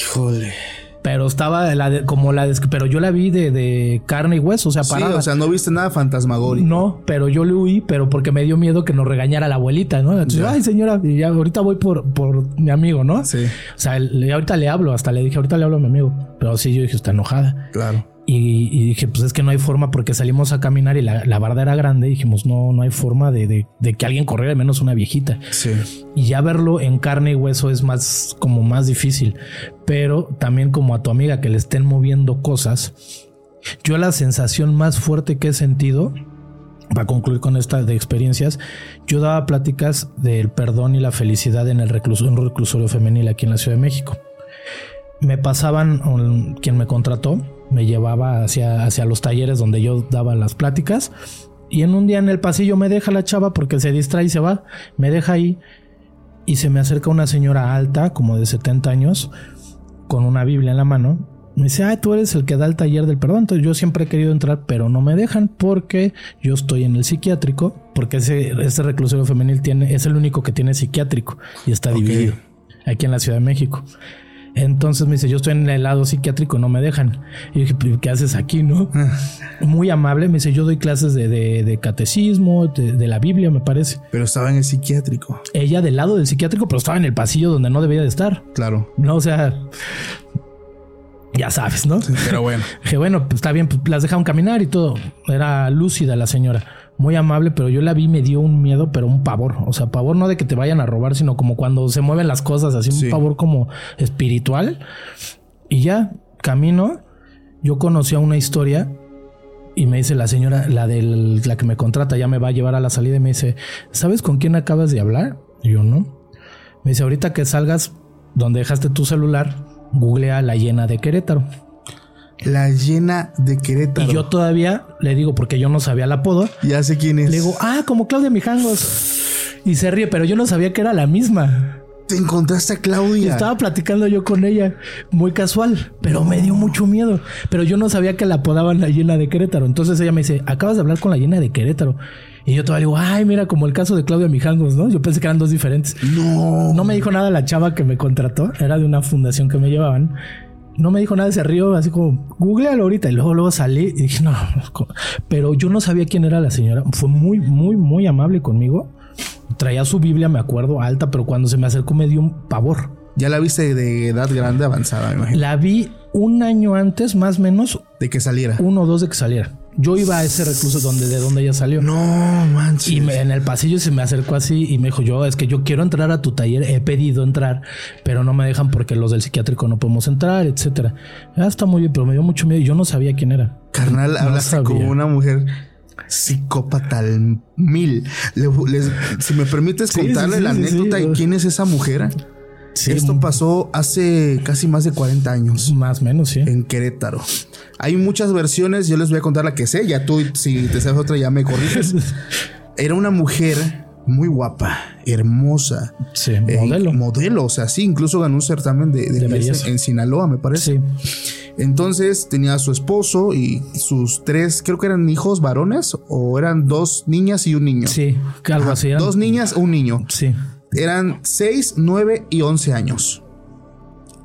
Speaker 2: Híjole.
Speaker 1: Pero estaba la de- como la de, pero yo la vi de, de carne y hueso, o sea,
Speaker 2: Sí,
Speaker 1: parada.
Speaker 2: o sea, no viste nada fantasmagórico.
Speaker 1: No, pero yo le huí, pero porque me dio miedo que nos regañara la abuelita, ¿no? Entonces, ay, señora, y ya ahorita voy por, por mi amigo, ¿no?
Speaker 2: Sí,
Speaker 1: O sea, le- ahorita le hablo, hasta le dije, ahorita le hablo a mi amigo. Pero sí, yo dije, está enojada.
Speaker 2: claro.
Speaker 1: Y, dije, pues es que no hay forma porque salimos a caminar y la, barda era grande. Y dijimos, no, no hay forma de, que alguien corriera, menos una viejita.
Speaker 2: Sí.
Speaker 1: Y ya verlo en carne y hueso es más, como más difícil. Pero también como a tu amiga que le estén moviendo cosas, yo la sensación más fuerte que he sentido, para concluir con esta de experiencias, yo daba pláticas del perdón y la felicidad en el reclusorio, un reclusorio femenil aquí en la Ciudad de México. Me pasaban, quien me contrató, me llevaba hacia, hacia los talleres donde yo daba las pláticas. Y en un día en el pasillo me deja la chava porque se distrae y se va. Me deja ahí y se me acerca una señora alta, como de 70 años, con una Biblia en la mano. Me dice, ah, tú eres el que da el taller del perdón. Entonces yo siempre he querido entrar, pero no me dejan porque yo estoy en el psiquiátrico, porque ese, ese reclusorio femenil tiene, es el único que tiene psiquiátrico y está dividido aquí en la Ciudad de México. Entonces me dice, yo estoy en el lado psiquiátrico, no me dejan. Y dije, ¿qué haces aquí, no? Muy amable, me dice, yo doy clases de, catecismo, de, la Biblia, me parece.
Speaker 2: Pero estaba en el psiquiátrico.
Speaker 1: Ella del lado del psiquiátrico, pero estaba en el pasillo donde no debía de estar.
Speaker 2: Claro.
Speaker 1: No, o sea, ya sabes, ¿no?
Speaker 2: pero bueno.
Speaker 1: Dije, bueno, pues está bien, pues las dejaron caminar y todo. Era lúcida la señora muy amable, pero yo la vi me dio un miedo, pero un pavor. O sea, pavor no de que te vayan a robar, sino como cuando se mueven las cosas, así un pavor como espiritual. Y ya, camino, yo a una historia y me dice la señora, la de la que me contrata, ya me va a llevar a la salida y me dice, ¿sabes con quién acabas de hablar? Y yo no. Me dice, ahorita que salgas donde dejaste tu celular, googlea la llena de Querétaro.
Speaker 2: La llena de Querétaro.
Speaker 1: Y yo todavía le digo, porque yo no sabía el apodo.
Speaker 2: Ya sé quién es.
Speaker 1: Le digo, ah, como Claudia Mijangos. Y se ríe, pero yo no sabía que era la misma.
Speaker 2: Te encontraste a Claudia.
Speaker 1: estaba platicando yo con ella, muy casual, pero me dio mucho miedo. Pero yo no sabía que la apodaban la llena de Querétaro. Entonces ella me dice, acabas de hablar con la llena de Querétaro. Y yo todavía digo, ay, mira, como el caso de Claudia Mijangos, ¿no? Yo pensé que eran dos diferentes.
Speaker 2: No.
Speaker 1: No me dijo nada la chava que me contrató. Era de una fundación que me llevaban no me dijo nada, se rió así como, googlealo ahorita. Y luego, luego salí y dije, no, pero yo no sabía quién era la señora. Fue muy, muy, muy amable conmigo. Traía su Biblia, me acuerdo, alta, pero cuando se me acercó me dio un pavor.
Speaker 2: Ya la viste de edad grande, avanzada, me imagino.
Speaker 1: La vi un año antes, más o menos.
Speaker 2: De que saliera.
Speaker 1: Uno o dos de que saliera. Yo iba a ese recluso donde, de donde ella salió.
Speaker 2: No manches.
Speaker 1: Y en el pasillo se me acercó así y me dijo, yo es que yo quiero entrar a tu taller, he pedido entrar, pero no me dejan porque los del psiquiátrico no podemos entrar, etcétera. Ah, está muy bien, pero me dio mucho miedo y yo no sabía quién era.
Speaker 2: Carnal, hablaste como una mujer psicópata al mil. si me permites contarle la anécdota de quién es esa mujer. Esto pasó hace casi más de 40 años.
Speaker 1: Más o menos, sí.
Speaker 2: En Querétaro. Hay muchas versiones, yo les voy a contar la que sé, ya tú, si te sabes otra, ya me corriges. Era una mujer muy guapa, hermosa.
Speaker 1: Sí, eh, modelo.
Speaker 2: modelo, o sea, sí, incluso ganó un certamen de, de, en Sinaloa, me parece. Sí. Entonces tenía a su esposo y sus tres, creo que eran hijos varones o eran dos niñas y un niño.
Speaker 1: Sí, algo así.
Speaker 2: Dos niñas, un niño.
Speaker 1: Sí.
Speaker 2: Eran 6, 9 y 11 años.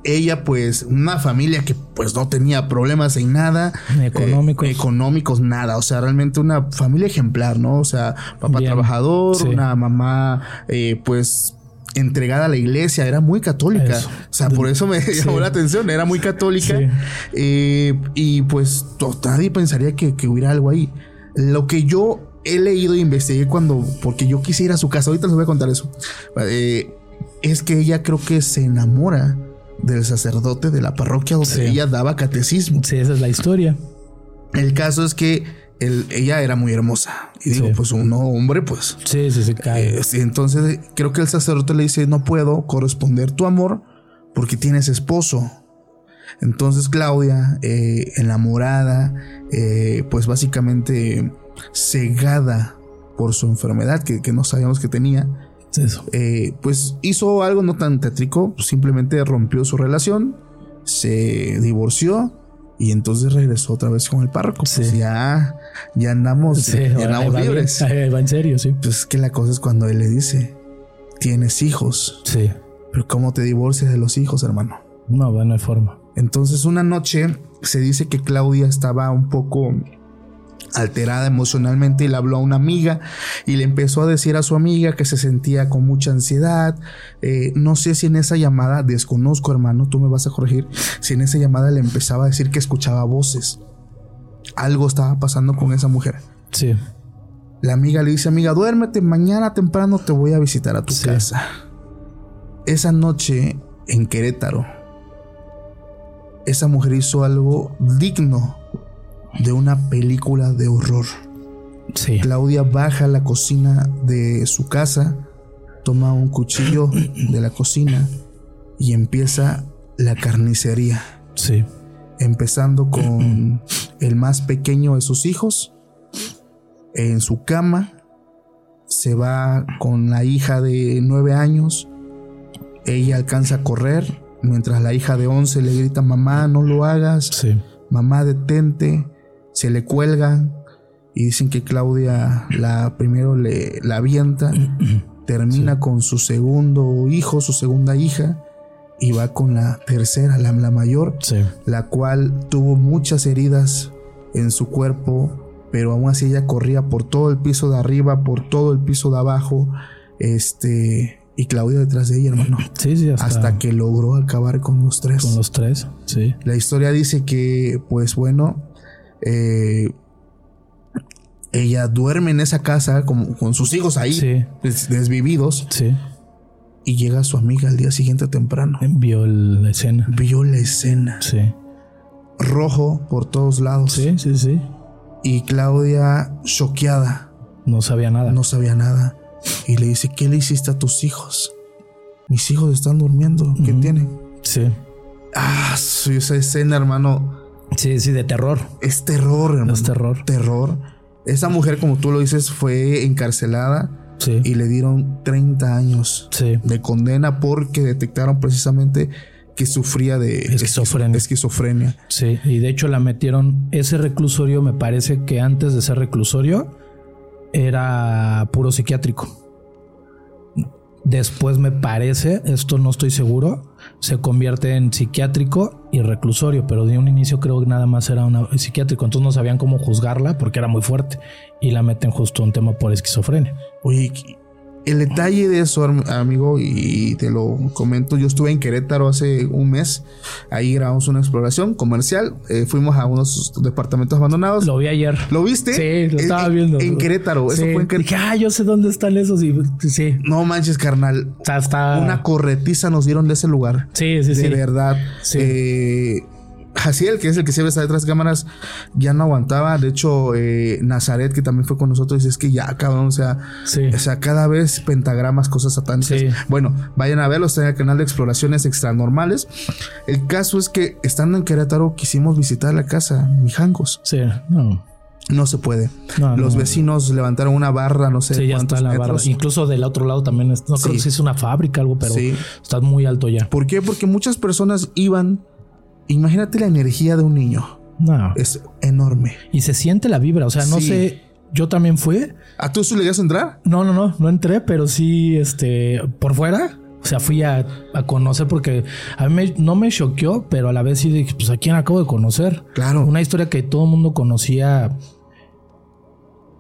Speaker 2: Ella pues una familia que pues no tenía problemas en nada.
Speaker 1: Económicos.
Speaker 2: Eh, económicos, nada. O sea, realmente una familia ejemplar, ¿no? O sea, papá trabajador, una mamá eh, pues entregada a la iglesia, era muy católica. O sea, por eso me llamó la atención, era muy católica. Eh, y pues nadie pensaría que, que hubiera algo ahí. Lo que yo he leído e investigué cuando, porque yo quise ir a su casa, ahorita les voy a contar eso, eh, es que ella creo que se enamora del sacerdote de la parroquia donde ella daba catecismo.
Speaker 1: Sí, esa es la historia.
Speaker 2: El caso es que ella era muy hermosa. Y digo, pues un hombre, pues.
Speaker 1: Sí, sí, sí, cae.
Speaker 2: Eh, entonces creo que el sacerdote le dice, no puedo corresponder tu amor porque tienes esposo. Entonces Claudia, eh, enamorada, pues básicamente cegada por su enfermedad que, no sabíamos que tenía. Eh, pues hizo algo no tan tétrico, simplemente rompió su relación, se divorció y entonces regresó otra vez con el párroco. Pues ya, ya andamos, libres.
Speaker 1: va en serio, sí.
Speaker 2: Pues que la cosa es cuando él le dice, tienes hijos.
Speaker 1: Sí.
Speaker 2: Pero ¿cómo te divorcias de los hijos, hermano?
Speaker 1: No, no hay forma.
Speaker 2: Entonces una noche se dice que Claudia estaba un poco alterada emocionalmente, le habló a una amiga y le empezó a decir a su amiga que se sentía con mucha ansiedad. Eh, no sé si en esa llamada, desconozco hermano, tú me vas a corregir, si en esa llamada le empezaba a decir que escuchaba voces. algo estaba pasando con esa mujer.
Speaker 1: Sí.
Speaker 2: La amiga le dice, amiga, duérmete, mañana temprano te voy a visitar a tu casa. Esa noche en Querétaro, esa mujer hizo algo digno de una película de horror.
Speaker 1: Sí.
Speaker 2: Claudia baja a la cocina de su casa, toma un cuchillo de la cocina y empieza la carnicería.
Speaker 1: Sí.
Speaker 2: Empezando con el más pequeño de sus hijos. En su cama se va con la hija de nueve años. Ella alcanza a correr mientras la hija de once le grita mamá no lo hagas.
Speaker 1: Sí.
Speaker 2: Mamá detente. Se le cuelgan y dicen que Claudia la primero le la avienta, termina con su segundo hijo, su segunda hija y va con la tercera, la, la mayor,
Speaker 1: Sí.
Speaker 2: la cual tuvo muchas heridas en su cuerpo, pero aún así ella corría por todo el piso de arriba, por todo el piso de abajo, este y Claudia detrás de ella, hermano,
Speaker 1: Sí, sí, hasta,
Speaker 2: hasta que logró acabar con los tres.
Speaker 1: con los tres. Sí.
Speaker 2: La historia dice que, pues bueno, eh, ella duerme en esa casa como, con sus hijos ahí,
Speaker 1: Sí.
Speaker 2: des- desvividos,
Speaker 1: Sí.
Speaker 2: y llega su amiga al día siguiente temprano.
Speaker 1: Vio la escena.
Speaker 2: Vio la escena,
Speaker 1: Sí.
Speaker 2: rojo por todos lados,
Speaker 1: Sí, sí, sí.
Speaker 2: y Claudia, choqueada,
Speaker 1: No sabía nada.
Speaker 2: no sabía nada, y le dice, ¿qué le hiciste a tus hijos? Mis hijos están durmiendo, ¿qué
Speaker 1: Ujú.
Speaker 2: tienen?
Speaker 1: Sí.
Speaker 2: Ah, esa escena, hermano,
Speaker 1: Sí, sí, de terror.
Speaker 2: es terror, hermano.
Speaker 1: Es terror.
Speaker 2: terror. Esa mujer, como tú lo dices, fue encarcelada
Speaker 1: Sí.
Speaker 2: y le dieron 30 años
Speaker 1: Sí.
Speaker 2: de condena porque detectaron precisamente que sufría de
Speaker 1: Esquizofrenia.
Speaker 2: esquizofrenia.
Speaker 1: Sí, y de hecho la metieron, ese reclusorio me parece que antes de ser reclusorio era puro psiquiátrico. Después me parece, esto no estoy seguro, se convierte en psiquiátrico y reclusorio, pero de un inicio creo que nada más era una psiquiátrico, entonces no sabían cómo juzgarla porque era muy fuerte y la meten justo un tema por esquizofrenia.
Speaker 2: Oye, el detalle de eso, am- amigo, y te lo comento, yo estuve en Querétaro hace un mes, ahí grabamos una exploración comercial, eh, fuimos a unos departamentos abandonados.
Speaker 1: Lo vi ayer.
Speaker 2: ¿Lo viste?
Speaker 1: Sí, lo estaba
Speaker 2: en-
Speaker 1: viendo.
Speaker 2: En Querétaro, eso fue en Querétaro.
Speaker 1: Dije, ah, yo sé dónde están esos y sí.
Speaker 2: No manches, carnal.
Speaker 1: O sea, está...
Speaker 2: Una corretiza nos dieron de ese lugar.
Speaker 1: Sí, sí,
Speaker 2: de
Speaker 1: sí.
Speaker 2: verdad.
Speaker 1: Sí.
Speaker 2: Eh, Jaciel, que es el que siempre está detrás de cámaras, ya no aguantaba. De hecho, eh, Nazaret, que también fue con nosotros, dice es que ya, cabrón, o sea,
Speaker 1: Sí.
Speaker 2: o sea, cada vez pentagramas, cosas satánicas.
Speaker 1: Sí.
Speaker 2: Bueno, vayan a verlo, está en el canal de exploraciones extranormales. El caso es que estando en Querétaro quisimos visitar la casa, Mijangos.
Speaker 1: Sí, no.
Speaker 2: No se puede.
Speaker 1: No,
Speaker 2: Los
Speaker 1: no.
Speaker 2: vecinos levantaron una barra, no sé
Speaker 1: Sí, ya
Speaker 2: cuántos
Speaker 1: está la barra.
Speaker 2: metros.
Speaker 1: Incluso del otro lado también. es- no creo
Speaker 2: Sí.
Speaker 1: que sí es una fábrica, algo, pero
Speaker 2: Sí.
Speaker 1: está muy alto ya.
Speaker 2: ¿Por qué? Porque muchas personas iban. Imagínate la energía de un niño.
Speaker 1: No.
Speaker 2: Es enorme.
Speaker 1: Y se siente la vibra. O sea, no
Speaker 2: Sí.
Speaker 1: sé. Yo también fui.
Speaker 2: ¿A tú sí le llegas a entrar?
Speaker 1: No, no, no. No entré, pero sí, este, por fuera. O sea, fui a, a conocer porque a mí me- no me choqueó, pero a la vez sí dije, pues a quién acabo de conocer.
Speaker 2: Claro.
Speaker 1: Una historia que todo el mundo conocía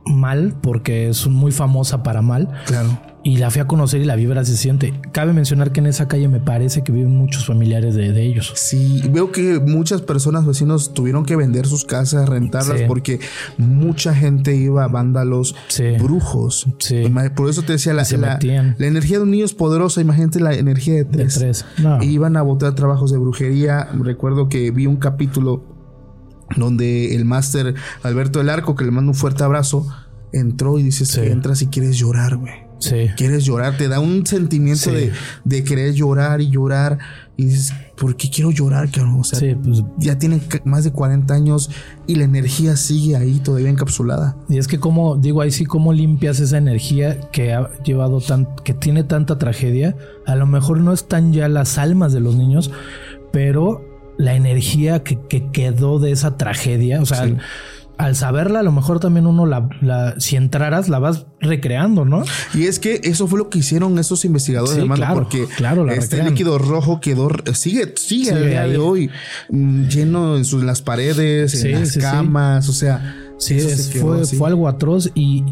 Speaker 1: mal porque es muy famosa para mal.
Speaker 2: Claro.
Speaker 1: Y la fui a conocer y la vibra se siente. Cabe mencionar que en esa calle me parece que viven muchos familiares de, de ellos.
Speaker 2: Sí, veo que muchas personas, vecinos, tuvieron que vender sus casas, rentarlas,
Speaker 1: Sí.
Speaker 2: porque mucha gente iba, vándalos,
Speaker 1: Sí.
Speaker 2: brujos.
Speaker 1: Sí.
Speaker 2: Por eso te decía, la, la, energía de un niño es poderosa. Imagínate la energía de
Speaker 1: De
Speaker 2: tres.
Speaker 1: tres. No.
Speaker 2: Iban a botar trabajos de brujería. Recuerdo que vi un capítulo donde el máster Alberto del Arco, que le mando un fuerte abrazo, entró y dices
Speaker 1: Sí.
Speaker 2: que entras y quieres llorar, güey.
Speaker 1: Sí.
Speaker 2: Quieres llorar, te da un sentimiento
Speaker 1: Sí.
Speaker 2: de, de querer llorar y llorar. Y dices, ¿por qué quiero llorar, cabrón? O sea,
Speaker 1: Sí, pues.
Speaker 2: ya tienen más de 40 años y la energía sigue ahí todavía encapsulada.
Speaker 1: Y es que como, digo, ahí sí, cómo limpias esa energía que ha llevado tan, que tiene tanta tragedia. A lo mejor no están ya las almas de los niños, pero la energía que, que quedó de esa tragedia, o sea,
Speaker 2: Sí.
Speaker 1: al, al saberla, a lo mejor también uno la, la, si entraras, la vas recreando, ¿no?
Speaker 2: Y es que eso fue lo que hicieron esos investigadores,
Speaker 1: Sí,
Speaker 2: hermano,
Speaker 1: claro,
Speaker 2: porque
Speaker 1: claro, la
Speaker 2: este
Speaker 1: recrean.
Speaker 2: líquido rojo quedó, sigue, sigue
Speaker 1: Sí,
Speaker 2: día de hoy, mm, lleno en, sus, en las paredes, en las camas, o sea,
Speaker 1: Sí, es-
Speaker 2: quedó
Speaker 1: fue, fue algo atroz y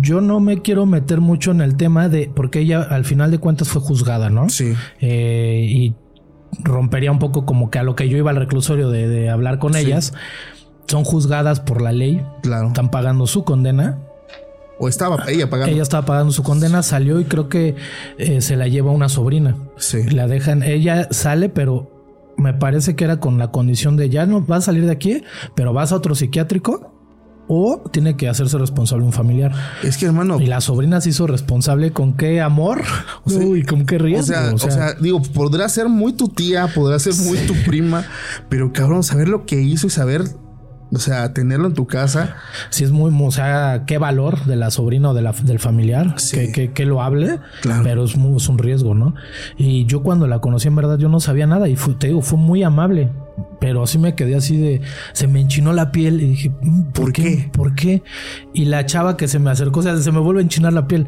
Speaker 1: yo no me quiero meter mucho en el tema de porque ella al final de cuentas fue juzgada, ¿no?
Speaker 2: Sí,
Speaker 1: Eh, y rompería un poco como que a lo que yo iba al reclusorio de, de hablar con
Speaker 2: Sí.
Speaker 1: ellas. son juzgadas por la ley,
Speaker 2: Claro.
Speaker 1: están pagando su condena.
Speaker 2: O estaba ella pagando.
Speaker 1: Ella estaba pagando su condena, salió y creo que eh, se la lleva una sobrina.
Speaker 2: Sí.
Speaker 1: La dejan, ella sale, pero me parece que era con la condición de ya no vas a salir de aquí, pero vas a otro psiquiátrico o tiene que hacerse responsable un familiar.
Speaker 2: Es que, hermano.
Speaker 1: Y la sobrina se hizo responsable con qué amor Uy, con qué
Speaker 2: O
Speaker 1: riesgo.
Speaker 2: sea, o sea, digo, podrá ser muy tu tía, podrá ser muy tu prima, pero cabrón, saber lo que hizo y saber, o sea, tenerlo en tu casa.
Speaker 1: sí es muy, o sea, qué valor de la sobrina o de la, del familiar
Speaker 2: Sí.
Speaker 1: que, que, que lo hable,
Speaker 2: Claro.
Speaker 1: pero es, muy- es un riesgo, ¿no? Y yo cuando la conocí en verdad yo no sabía nada y fue, te digo, fue muy amable, pero así me quedé así de, se me enchinó la piel y dije, mm, ¿por,
Speaker 2: ¿Por
Speaker 1: qué?
Speaker 2: qué?
Speaker 1: ¿Por qué? Y la chava que se me acercó, o sea, se me vuelve a enchinar la piel.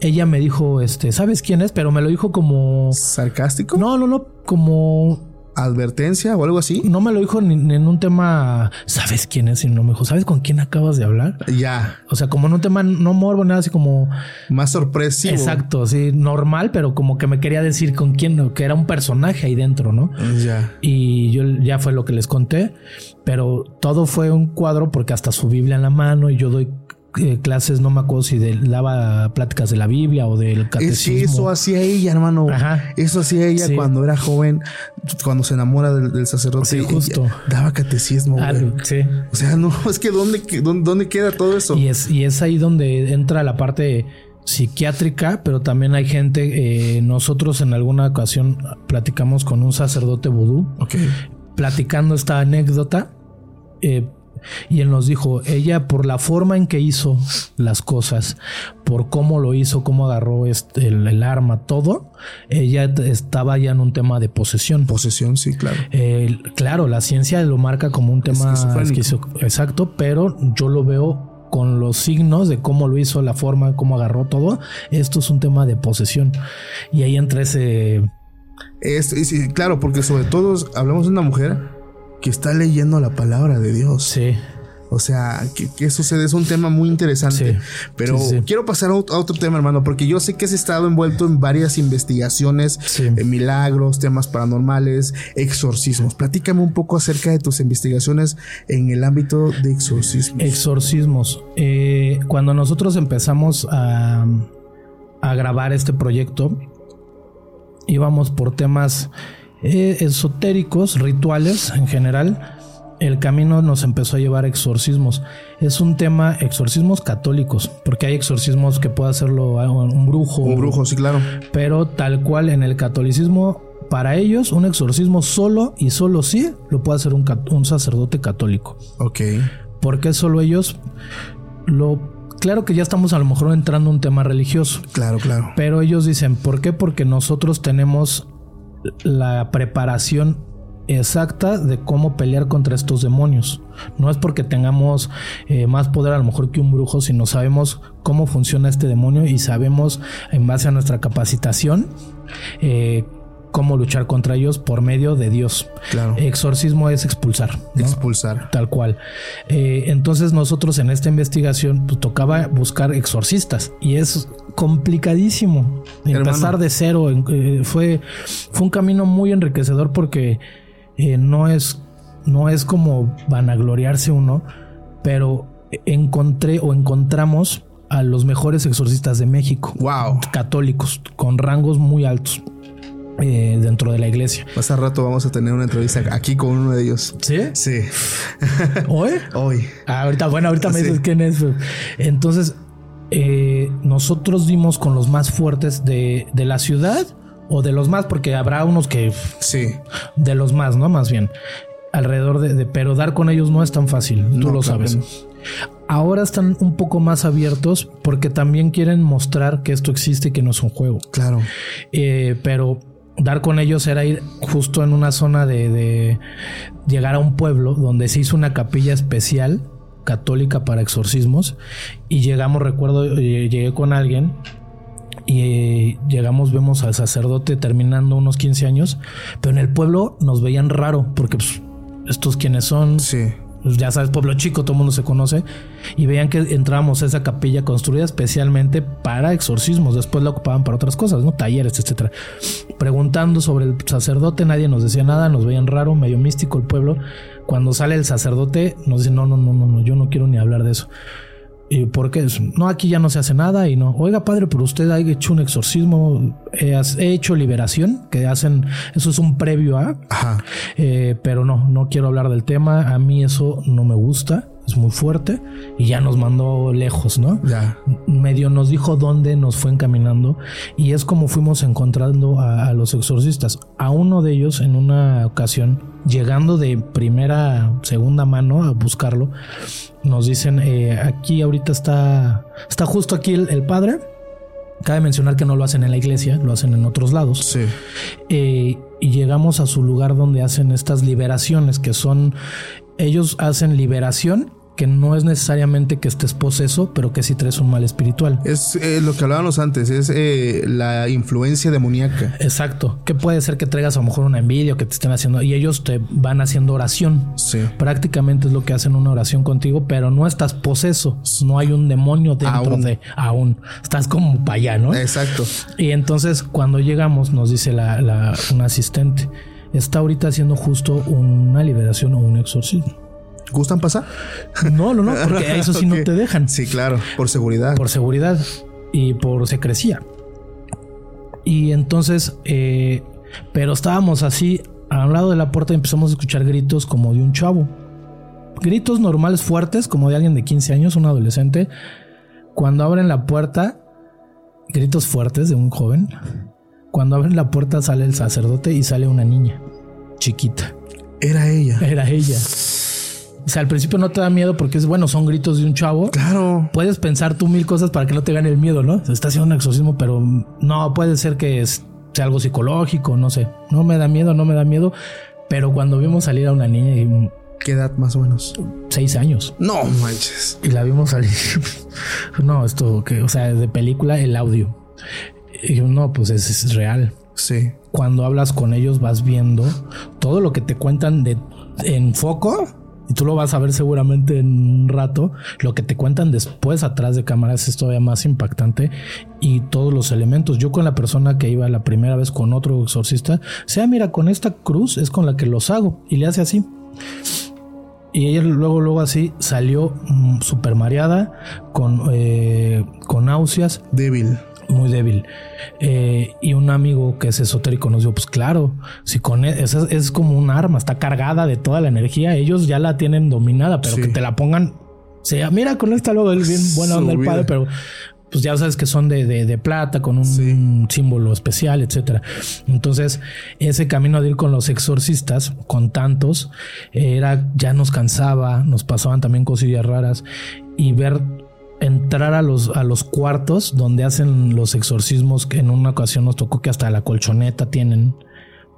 Speaker 1: Ella me dijo, este, ¿sabes quién es? Pero me lo dijo como,
Speaker 2: Sarcástico,
Speaker 1: no, no, no, como
Speaker 2: advertencia o algo así.
Speaker 1: no me lo dijo ni, ni en un tema, ¿sabes quién es? Y no me dijo, ¿sabes con quién acabas de hablar?
Speaker 2: Ya,
Speaker 1: O sea, como en un tema no morbo, nada así como
Speaker 2: más sorpresivo.
Speaker 1: exacto, sí, normal, pero como que me quería decir con quién, que era un personaje ahí dentro, ¿no?
Speaker 2: Ya.
Speaker 1: Y yo ya fue lo que les conté, pero todo fue un cuadro porque hasta su Biblia en la mano y yo doy eh, clases, no me acuerdo si de- daba pláticas de la Biblia o del
Speaker 2: Es que
Speaker 1: catecismo.
Speaker 2: eso hacía ella, hermano.
Speaker 1: Ajá.
Speaker 2: Eso hacía ella
Speaker 1: Sí.
Speaker 2: cuando era joven, cuando se enamora del, del sacerdote.
Speaker 1: Sí, justo.
Speaker 2: Daba catecismo.
Speaker 1: Algo, sí.
Speaker 2: O sea, no, es que ¿dónde, dónde, dónde queda todo eso?
Speaker 1: Y es, y es ahí donde entra la parte psiquiátrica, pero también hay gente, eh, nosotros en alguna ocasión platicamos con un sacerdote vudú,
Speaker 2: Ok.
Speaker 1: platicando esta anécdota, eh, y él nos dijo, ella por la forma en que hizo las cosas, por cómo lo hizo, cómo agarró este, el, el arma, todo, ella estaba ya en un tema de posesión.
Speaker 2: Posesión, sí, claro.
Speaker 1: Eh, claro, la ciencia lo marca como un tema esquizo- exacto, pero yo lo veo con los signos de cómo lo hizo, la forma, cómo agarró todo. Esto es un tema de posesión. Y ahí entra ese.
Speaker 2: Es, y sí, claro, porque sobre todo hablamos de una mujer que está leyendo la palabra de Dios.
Speaker 1: Sí,
Speaker 2: O sea, ¿qué, qué sucede? Es un tema muy interesante.
Speaker 1: Sí.
Speaker 2: Pero
Speaker 1: Sí, sí.
Speaker 2: quiero pasar a ot- a otro tema, hermano, porque yo sé que has estado envuelto en varias investigaciones, en milagros, temas paranormales, exorcismos. Platícame un poco acerca de tus investigaciones en el ámbito de exorcismos.
Speaker 1: exorcismos. Eh, cuando nosotros empezamos a, a grabar este proyecto, íbamos por temas eh, esotéricos, rituales en general. El camino nos empezó a llevar a exorcismos. Es un tema exorcismos católicos, porque hay exorcismos que puede hacerlo un brujo,
Speaker 2: un brujo, sí, claro.
Speaker 1: pero tal cual en el catolicismo, para ellos un exorcismo solo y solo sí lo puede hacer un, sacerdote católico.
Speaker 2: Ok.
Speaker 1: ¿Por qué solo ellos? Lo claro que ya estamos a lo mejor entrando en un tema religioso,
Speaker 2: Claro, claro.
Speaker 1: pero ellos dicen, ¿por qué? Porque nosotros tenemos la preparación exacta de cómo pelear contra estos demonios. No es porque tengamos eh, más poder a lo mejor que un brujo, sino sabemos cómo funciona este demonio y sabemos en base a nuestra capacitación eh, cómo luchar contra ellos por medio de Dios.
Speaker 2: Claro.
Speaker 1: Exorcismo es expulsar. ¿no?
Speaker 2: Expulsar.
Speaker 1: Tal cual. Eh, entonces nosotros en esta investigación pues, tocaba buscar exorcistas y es complicadísimo. Empezar de cero eh, fue, fue un camino muy enriquecedor porque eh, no es no es como vanagloriarse uno, pero encontré o encontramos a los mejores exorcistas de México,
Speaker 2: Wow.
Speaker 1: católicos, con rangos muy altos eh, dentro de la iglesia.
Speaker 2: Más rato vamos a tener una entrevista aquí con uno de ellos.
Speaker 1: ¿Sí?
Speaker 2: Sí.
Speaker 1: ¿Hoy?
Speaker 2: Hoy.
Speaker 1: Ah, ahorita, bueno, ahorita me
Speaker 2: Sí.
Speaker 1: dices quién es. Entonces, eh, nosotros dimos con los más fuertes de, de la ciudad o de los más, porque habrá unos que
Speaker 2: Sí.
Speaker 1: de los más, ¿no? Más bien. Alrededor de, de- pero dar con ellos no es tan fácil, tú lo
Speaker 2: claro
Speaker 1: sabes.
Speaker 2: no.
Speaker 1: Ahora están un poco más abiertos porque también quieren mostrar que esto existe y que no es un juego.
Speaker 2: Claro.
Speaker 1: Eh, pero dar con ellos era ir justo en una zona de, llegar a un pueblo donde se hizo una capilla especial católica para exorcismos y llegamos, recuerdo, eh, llegué con alguien y eh, llegamos, vemos al sacerdote terminando unos 15 años, pero en el pueblo nos veían raro porque pues, estos quienes son,
Speaker 2: Sí.
Speaker 1: Ya sabes, pueblo chico, todo el mundo se conoce, y veían que entrábamos a esa capilla construida especialmente para exorcismos, después la ocupaban para otras cosas, ¿no? Talleres, etcétera. preguntando sobre el sacerdote, nadie nos decía nada, nos veían raro, medio místico el pueblo. Cuando sale el sacerdote, nos dice, no, no, no, no, no, yo no quiero ni hablar de eso. ¿Y por qué? No, aquí ya no se hace nada y no. Oiga, padre, pero usted ha hecho un exorcismo, he, hecho liberación, que hacen, eso es un previo a. Ajá. Eh, pero no, no quiero hablar del tema. A mí eso no me gusta es muy fuerte y ya nos mandó lejos, ¿no? Ya. Medio nos dijo dónde nos fue encaminando y es como fuimos encontrando a, los exorcistas. A uno de ellos en una ocasión, llegando de primera, segunda mano a buscarlo, nos dicen, eh, aquí ahorita está, está justo aquí el, padre. Cabe mencionar que no lo hacen en la iglesia, lo hacen en otros lados. Sí. Eh, y llegamos a su lugar donde hacen estas liberaciones que son ellos hacen liberación que no es necesariamente que estés poseso, pero que sí traes un mal espiritual.
Speaker 2: Es eh, lo que hablábamos antes, es eh, la influencia demoníaca.
Speaker 1: Exacto. Que puede ser que traigas a lo mejor una envidia o que te estén haciendo y ellos te van haciendo oración. Sí. Prácticamente es lo que hacen una oración contigo, pero no estás poseso. No hay un demonio dentro de aún. Estás como para allá, ¿no?
Speaker 2: Exacto.
Speaker 1: Y entonces cuando llegamos nos dice la, la, un asistente, está ahorita haciendo justo una liberación o un exorcismo.
Speaker 2: ¿Gustan pasar?
Speaker 1: No, no, no, porque eso sí no te dejan.
Speaker 2: Sí, claro, por seguridad.
Speaker 1: Por seguridad y por secrecía. Y entonces, eh, pero estábamos así, al lado de la puerta y empezamos a escuchar gritos como de un chavo. Gritos normales fuertes, como de alguien de 15 años, un adolescente. Cuando abren la puerta, gritos fuertes de un joven. Cuando abren la puerta sale el sacerdote y sale una niña chiquita.
Speaker 2: Era ella.
Speaker 1: Era ella. O sea, al principio no te da miedo porque es bueno, son gritos de un chavo.
Speaker 2: Claro.
Speaker 1: Puedes pensar tú mil cosas para que no te gane el miedo, ¿no? Se está haciendo un exorcismo, pero no puede ser que sea algo psicológico, no sé. No me da miedo, no me da miedo. Pero cuando vimos salir a una niña y
Speaker 2: ¿Qué edad más o menos?
Speaker 1: Seis años.
Speaker 2: No manches.
Speaker 1: Y la vimos salir. no, esto que, o sea, de película, el audio. Y no, pues es, es, real.
Speaker 2: Sí.
Speaker 1: Cuando hablas con ellos vas viendo todo lo que te cuentan de en foco y tú lo vas a ver seguramente en un rato. Lo que te cuentan después atrás de cámaras es todavía más impactante y todos los elementos. Yo con la persona que iba la primera vez con otro exorcista, sea, mira, con esta cruz es con la que los hago y le hace así. Y ella luego, luego así salió mm, súper mareada, con, eh, con náuseas.
Speaker 2: Débil
Speaker 1: muy débil. Eh, y un amigo que es esotérico nos dijo, pues claro, si con e-, es, es como un arma, está cargada de toda la energía, ellos ya la tienen dominada, pero que te la pongan, sea, mira con esta luego el bien buena onda del padre, pero pues ya sabes que son de, de, plata, con un, símbolo especial, etcétera. Entonces, ese camino de ir con los exorcistas, con tantos, era, ya nos cansaba, nos pasaban también cosillas raras y ver entrar a los, a los cuartos donde hacen los exorcismos, que en una ocasión nos tocó que hasta la colchoneta tienen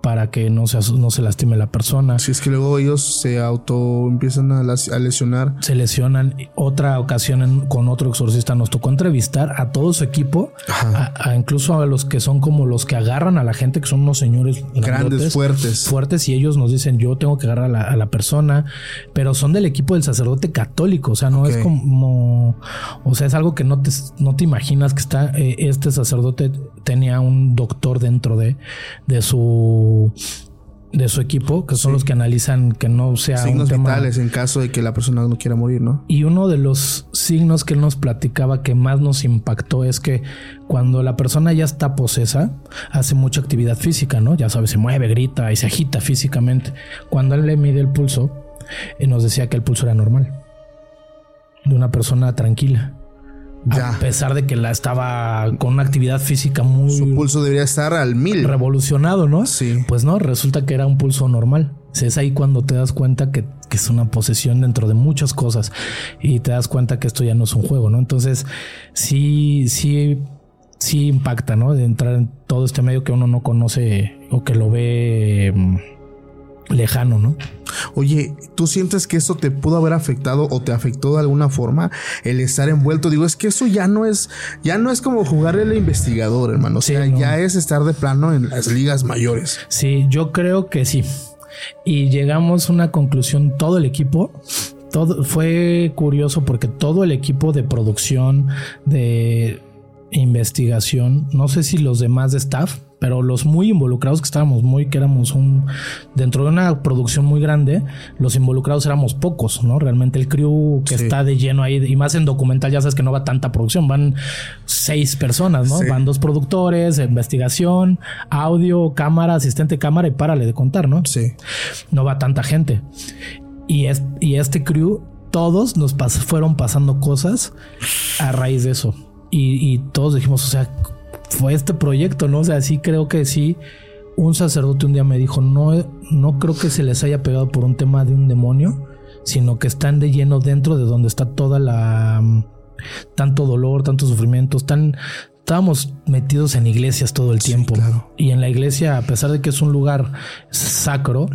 Speaker 1: para que no se, no se lastime la persona.
Speaker 2: Si es que luego ellos se auto empiezan a, lesionar.
Speaker 1: Se lesionan. Otra ocasión con otro exorcista nos tocó entrevistar a todo su equipo, a, incluso a los que son como los que agarran a la gente, que son unos señores
Speaker 2: grandes, fuertes.
Speaker 1: Fuertes y ellos nos dicen yo tengo que agarrar a la, persona, pero son del equipo del sacerdote católico, o sea, no es como, o sea, es algo que no te, no te imaginas que está, eh, este sacerdote tenía un doctor dentro de, de su de su equipo, que son los que analizan que no sea
Speaker 2: signos vitales en caso de que la persona no quiera morir, ¿no?
Speaker 1: Y uno de los signos que él nos platicaba que más nos impactó es que cuando la persona ya está posesa, hace mucha actividad física, ¿no? Ya sabes, se mueve, grita y se agita físicamente. Cuando él le mide el pulso, y nos decía que el pulso era normal. De una persona tranquila. A pesar de que la estaba con una actividad física muy.
Speaker 2: Su pulso debería estar al mil.
Speaker 1: Revolucionado, ¿no?
Speaker 2: Sí.
Speaker 1: Pues no, resulta que era un pulso normal. Es ahí cuando te das cuenta que, es una posesión dentro de muchas cosas y te das cuenta que esto ya no es un juego, ¿no? Entonces, sí, sí, sí impacta, ¿no? De entrar en todo este medio que uno no conoce o que lo ve mm, lejano, ¿no?
Speaker 2: Oye, ¿tú sientes que eso te pudo haber afectado o te afectó de alguna forma el estar envuelto? Digo, es que eso ya no es, ya no es como jugar el investigador, hermano. O sea, ya es estar de plano en las ligas mayores.
Speaker 1: Sí, yo creo que sí. Y llegamos a una conclusión, todo el equipo, todo fue curioso porque todo el equipo de producción, de investigación, no sé si los demás de staff, pero los muy involucrados que estábamos muy, que éramos un, dentro de una producción muy grande, los involucrados éramos pocos, ¿no? Realmente el crew que está de lleno ahí, y más en documental, ya sabes que no va tanta producción, van seis personas, ¿no? Van dos productores, investigación, audio, cámara, asistente cámara y párale de contar, ¿no?
Speaker 2: Sí.
Speaker 1: No va tanta gente. Y, es, y este crew, todos nos fueron pasando cosas a raíz de eso. Y, y todos dijimos, o sea, fue este proyecto, ¿no? O sea, sí creo que sí. Un sacerdote un día me dijo, no, no creo que se les haya pegado por un tema de un demonio, sino que están de lleno dentro de donde está toda la... Mm, tanto dolor, tanto sufrimiento, están, estábamos metidos en iglesias todo el tiempo. Y en la iglesia, a pesar de que es un lugar sacro,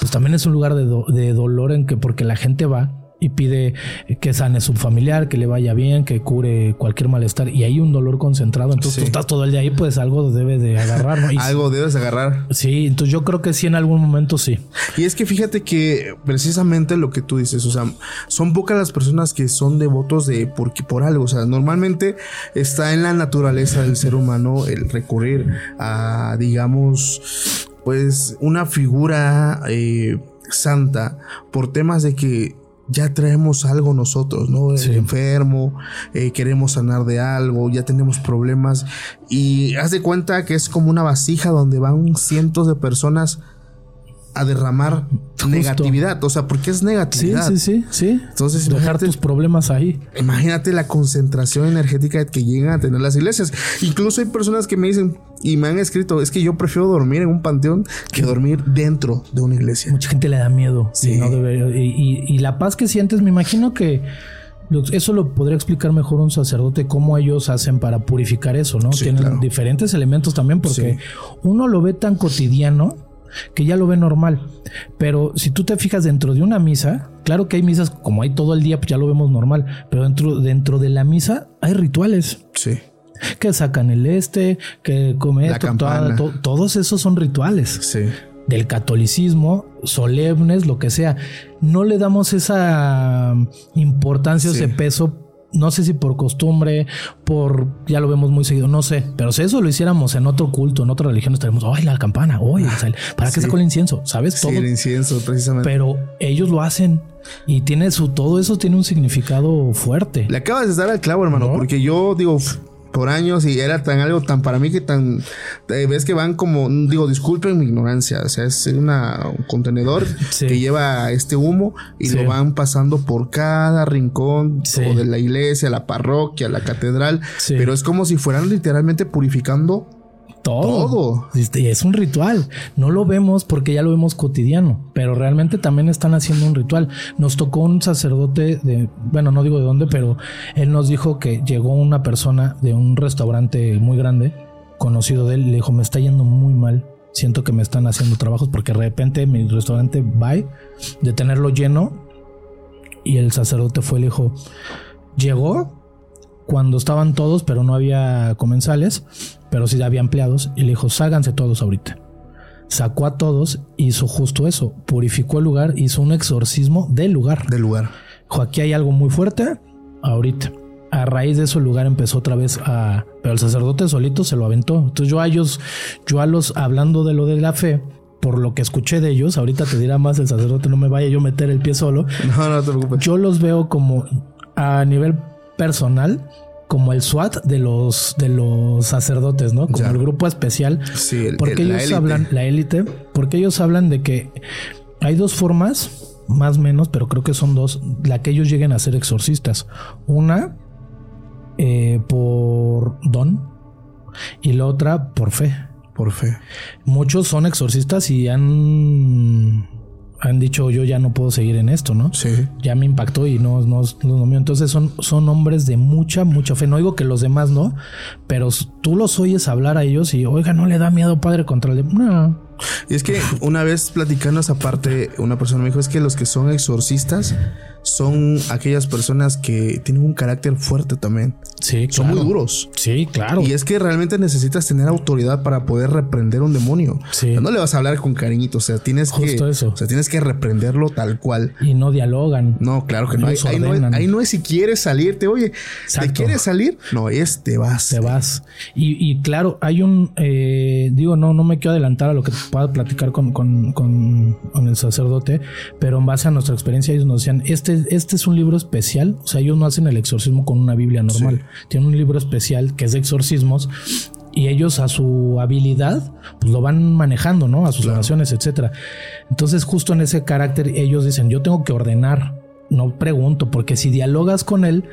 Speaker 1: pues también es un lugar de, de dolor en que porque la gente va y pide que sane su familiar, que le vaya bien, que cure cualquier malestar y hay un dolor concentrado. Entonces tú estás todo el día ahí, pues algo debe de agarrar, ¿no?
Speaker 2: algo debes agarrar.
Speaker 1: Sí, entonces yo creo que sí en algún momento sí.
Speaker 2: Y es que fíjate que precisamente lo que tú dices, o sea, son pocas las personas que son devotos de porque por algo, o sea, normalmente está en la naturaleza del ser humano el recurrir a, digamos, pues una figura eh, santa por temas de que ya traemos algo nosotros, ¿no? Enfermo, eh, queremos sanar de algo, ya tenemos problemas y haz de cuenta que es como una vasija donde van cientos de personas a derramar negatividad, o sea, porque es negatividad.
Speaker 1: Sí, sí, sí, sí. Entonces, dejar tus problemas ahí.
Speaker 2: Imagínate la concentración energética que llegan a tener las iglesias. Incluso hay personas que me dicen y me han escrito, es que yo prefiero dormir en un panteón que dormir dentro de una iglesia.
Speaker 1: Mucha gente le da miedo. Sí. Y, la paz que sientes, me imagino que eso lo podría explicar mejor un sacerdote, cómo ellos hacen para purificar eso, ¿no? Tienen diferentes elementos también porque uno lo ve tan cotidiano que ya lo ve normal. Pero si tú te fijas dentro de una misa, claro que hay misas como hay todo el día, pues ya lo vemos normal, pero dentro, dentro de la misa hay rituales.
Speaker 2: Sí.
Speaker 1: Que sacan el este, que come todos esos son rituales.
Speaker 2: Sí.
Speaker 1: Del catolicismo, solemnes, lo que sea. No le damos esa importancia, ese peso no sé si por costumbre, por ya lo vemos muy seguido, no sé, pero si eso lo hiciéramos en otro culto, en otra religión, estaríamos, ay, la campana, oye, ¿para qué sacó el incienso? ¿Sabes?
Speaker 2: Todo. Sí, el incienso, precisamente.
Speaker 1: Pero ellos lo hacen y tiene su, todo eso tiene un significado fuerte.
Speaker 2: Le acabas de dar al clavo, hermano, porque yo digo, por años y era tan algo tan para mí que tan eh, ves que van como digo disculpen mi ignorancia o sea es una, un contenedor que lleva este humo y lo van pasando por cada rincón de la iglesia la parroquia la catedral pero es como si fueran literalmente purificando todo.
Speaker 1: Este, es un ritual. No lo vemos porque ya lo vemos cotidiano, pero realmente también están haciendo un ritual. Nos tocó un sacerdote de, bueno, no digo de dónde, pero él nos dijo que llegó una persona de un restaurante muy grande, conocido de él, le dijo, me está yendo muy mal. Siento que me están haciendo trabajos porque de repente mi restaurante va de tenerlo lleno y el sacerdote fue y le dijo, llegó cuando estaban todos, pero no había comensales, pero sí había empleados, y le dijo, ságanse todos ahorita. Sacó a todos, hizo justo eso, purificó el lugar, hizo un exorcismo del lugar.
Speaker 2: Del lugar.
Speaker 1: Dijo, aquí hay algo muy fuerte, ahorita. A raíz de eso el lugar empezó otra vez a... Pero el sacerdote solito se lo aventó. Entonces yo a ellos, yo a los, hablando de lo de la fe, por lo que escuché de ellos, ahorita te dirá más el sacerdote, no me vaya yo a meter el pie solo.
Speaker 2: No, no te preocupes.
Speaker 1: Yo los veo como a nivel personal como el SWAT de los de los sacerdotes, ¿no? Como el grupo especial.
Speaker 2: Sí,
Speaker 1: porque ellos hablan la élite, porque ellos hablan de que hay dos formas, más o menos, pero creo que son dos, la que ellos lleguen a ser exorcistas. Una eh, por don y la otra por fe.
Speaker 2: Por fe.
Speaker 1: Muchos son exorcistas y han han dicho yo ya no puedo seguir en esto, ¿no?
Speaker 2: Sí.
Speaker 1: Ya me impactó y no, no, no, mío. Entonces son, son hombres de mucha, mucha fe. No digo que los demás no, pero tú los oyes hablar a ellos y, oiga, no le da miedo padre contra el... No,
Speaker 2: Y es que una vez platicando esa parte, una persona me dijo, es que los que son exorcistas son aquellas personas que tienen un carácter fuerte también.
Speaker 1: Sí,
Speaker 2: Son muy duros.
Speaker 1: Sí, claro.
Speaker 2: Y es que realmente necesitas tener autoridad para poder reprender un demonio.
Speaker 1: Sí.
Speaker 2: No le vas a hablar con cariñito, o sea, tienes
Speaker 1: Justo
Speaker 2: que,
Speaker 1: eso.
Speaker 2: o sea, tienes que reprenderlo tal cual.
Speaker 1: Y no dialogan.
Speaker 2: No, claro que no. Ahí, no es, ahí no es si quieres salirte, oye, ¿te
Speaker 1: Exacto.
Speaker 2: quieres salir? No, es te vas.
Speaker 1: te vas. Y, y claro, hay un, eh, digo, no, no me quiero adelantar a lo que pueda platicar con, con, con, con el sacerdote, pero en base a nuestra experiencia ellos nos decían, este, este es un libro especial, o sea, ellos no hacen el exorcismo con una Biblia normal, tienen un libro especial que es de exorcismos. Y ellos a su habilidad, pues lo van manejando, ¿no? A sus oraciones, etcétera. Entonces, justo en ese carácter, ellos dicen: Yo tengo que ordenar, no pregunto, porque si dialogas con él,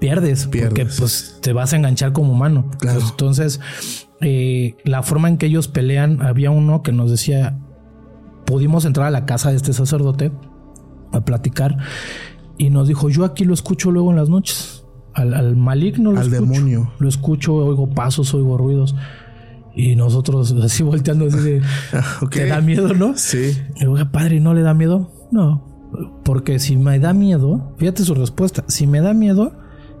Speaker 1: pierdes, porque
Speaker 2: Pierdes.
Speaker 1: pues te vas a enganchar como humano.
Speaker 2: Claro.
Speaker 1: Pues, entonces, eh, la forma en que ellos pelean, había uno que nos decía, pudimos entrar a la casa de este sacerdote a platicar y nos dijo, yo aquí lo escucho luego en las noches. Al, al maligno lo
Speaker 2: Al
Speaker 1: escucho.
Speaker 2: demonio.
Speaker 1: Lo escucho, oigo pasos, oigo ruidos. Y nosotros así volteando así de, te da miedo, ¿no?
Speaker 2: Sí.
Speaker 1: Y digo, "Oiga, padre, ¿no le da miedo? No. Porque si me da miedo, fíjate su respuesta, si me da miedo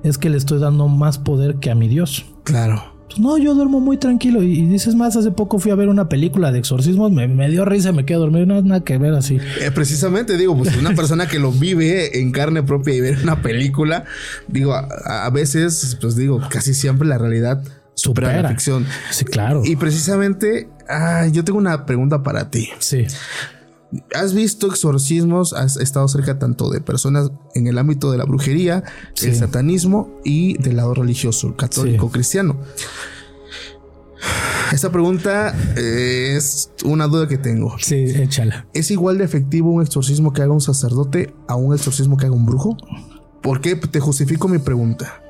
Speaker 1: es que le estoy dando más poder que a mi Dios.
Speaker 2: Claro.
Speaker 1: Pues no, yo duermo muy tranquilo. Y, y dices más, hace poco fui a ver una película de exorcismos, me, me dio risa, me quedé dormido, no nada que ver así.
Speaker 2: Eh, precisamente digo, pues una persona que lo vive en carne propia y ver una película, digo, a, a veces, pues digo, casi siempre la realidad supera, la ficción.
Speaker 1: Sí, claro.
Speaker 2: Y precisamente, ah, yo tengo una pregunta para ti.
Speaker 1: sí,
Speaker 2: ¿Has visto exorcismos? ¿Has estado cerca tanto de personas en el ámbito de la brujería,
Speaker 1: Sí.
Speaker 2: el satanismo y del lado religioso, católico,
Speaker 1: Sí.
Speaker 2: cristiano? Esta pregunta eh, es una duda que tengo.
Speaker 1: sí, échala.
Speaker 2: ¿Es igual de efectivo un exorcismo que haga un sacerdote a un exorcismo que haga un brujo? ¿Por qué? Te justifico mi pregunta.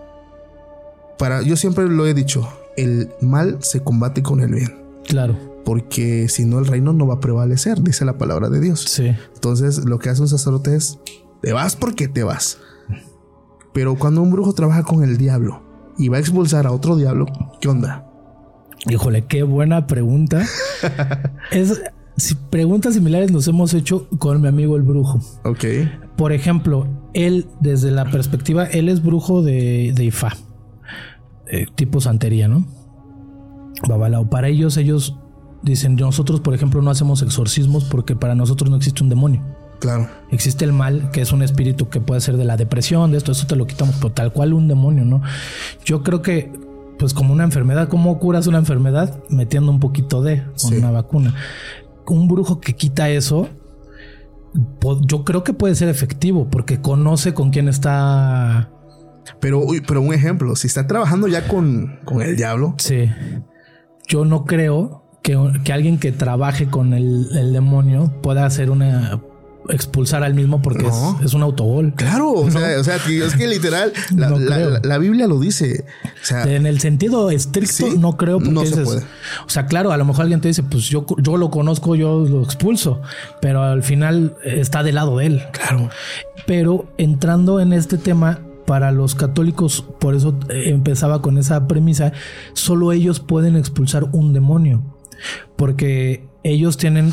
Speaker 2: Para, yo siempre lo he dicho, el mal se combate con el bien.
Speaker 1: Claro,
Speaker 2: Porque si no, el reino no va a prevalecer, dice la palabra de Dios.
Speaker 1: sí.
Speaker 2: Entonces, lo que hace un sacerdote es, te vas porque te vas. Pero cuando un brujo trabaja con el diablo y va a expulsar a otro diablo, ¿qué onda?
Speaker 1: Híjole, qué buena pregunta. es, si preguntas similares nos hemos hecho con mi amigo el brujo.
Speaker 2: Ok,
Speaker 1: Por ejemplo, él, desde la perspectiva, él es brujo de, de Ifá, eh, tipo santería, ¿no? Babalao. Para ellos, ellos dicen, nosotros, por ejemplo, no hacemos exorcismos porque para nosotros no existe un demonio.
Speaker 2: claro.
Speaker 1: Existe el mal, que es un espíritu que puede ser de la depresión, de esto, eso te lo quitamos, pero tal cual un demonio, ¿no? Yo creo que, pues como una enfermedad, ¿cómo curas una enfermedad? Metiendo un poquito de, con
Speaker 2: Sí.
Speaker 1: una vacuna. Un brujo que quita eso, yo creo que puede ser efectivo, porque conoce con quién está...
Speaker 2: Pero, uy, pero un ejemplo, si está trabajando ya con, con el diablo,
Speaker 1: Sí. Yo no creo que, que alguien que trabaje con el, el demonio pueda hacer una... expulsar al mismo porque
Speaker 2: No.
Speaker 1: es, es un autogol.
Speaker 2: Claro, o, sea, o sea, es que literal, la,
Speaker 1: No
Speaker 2: la-
Speaker 1: creo.
Speaker 2: la- la Biblia lo dice. O sea,
Speaker 1: En el sentido estricto,
Speaker 2: Sí,
Speaker 1: no creo porque
Speaker 2: no se
Speaker 1: dices-
Speaker 2: puede.
Speaker 1: O sea, claro, a lo mejor alguien te dice, pues yo, yo lo conozco, yo lo expulso, pero al final está del lado de él. Claro. Pero entrando en este tema, para los católicos, por eso eh, empezaba con esa premisa, solo ellos pueden expulsar un demonio, porque ellos tienen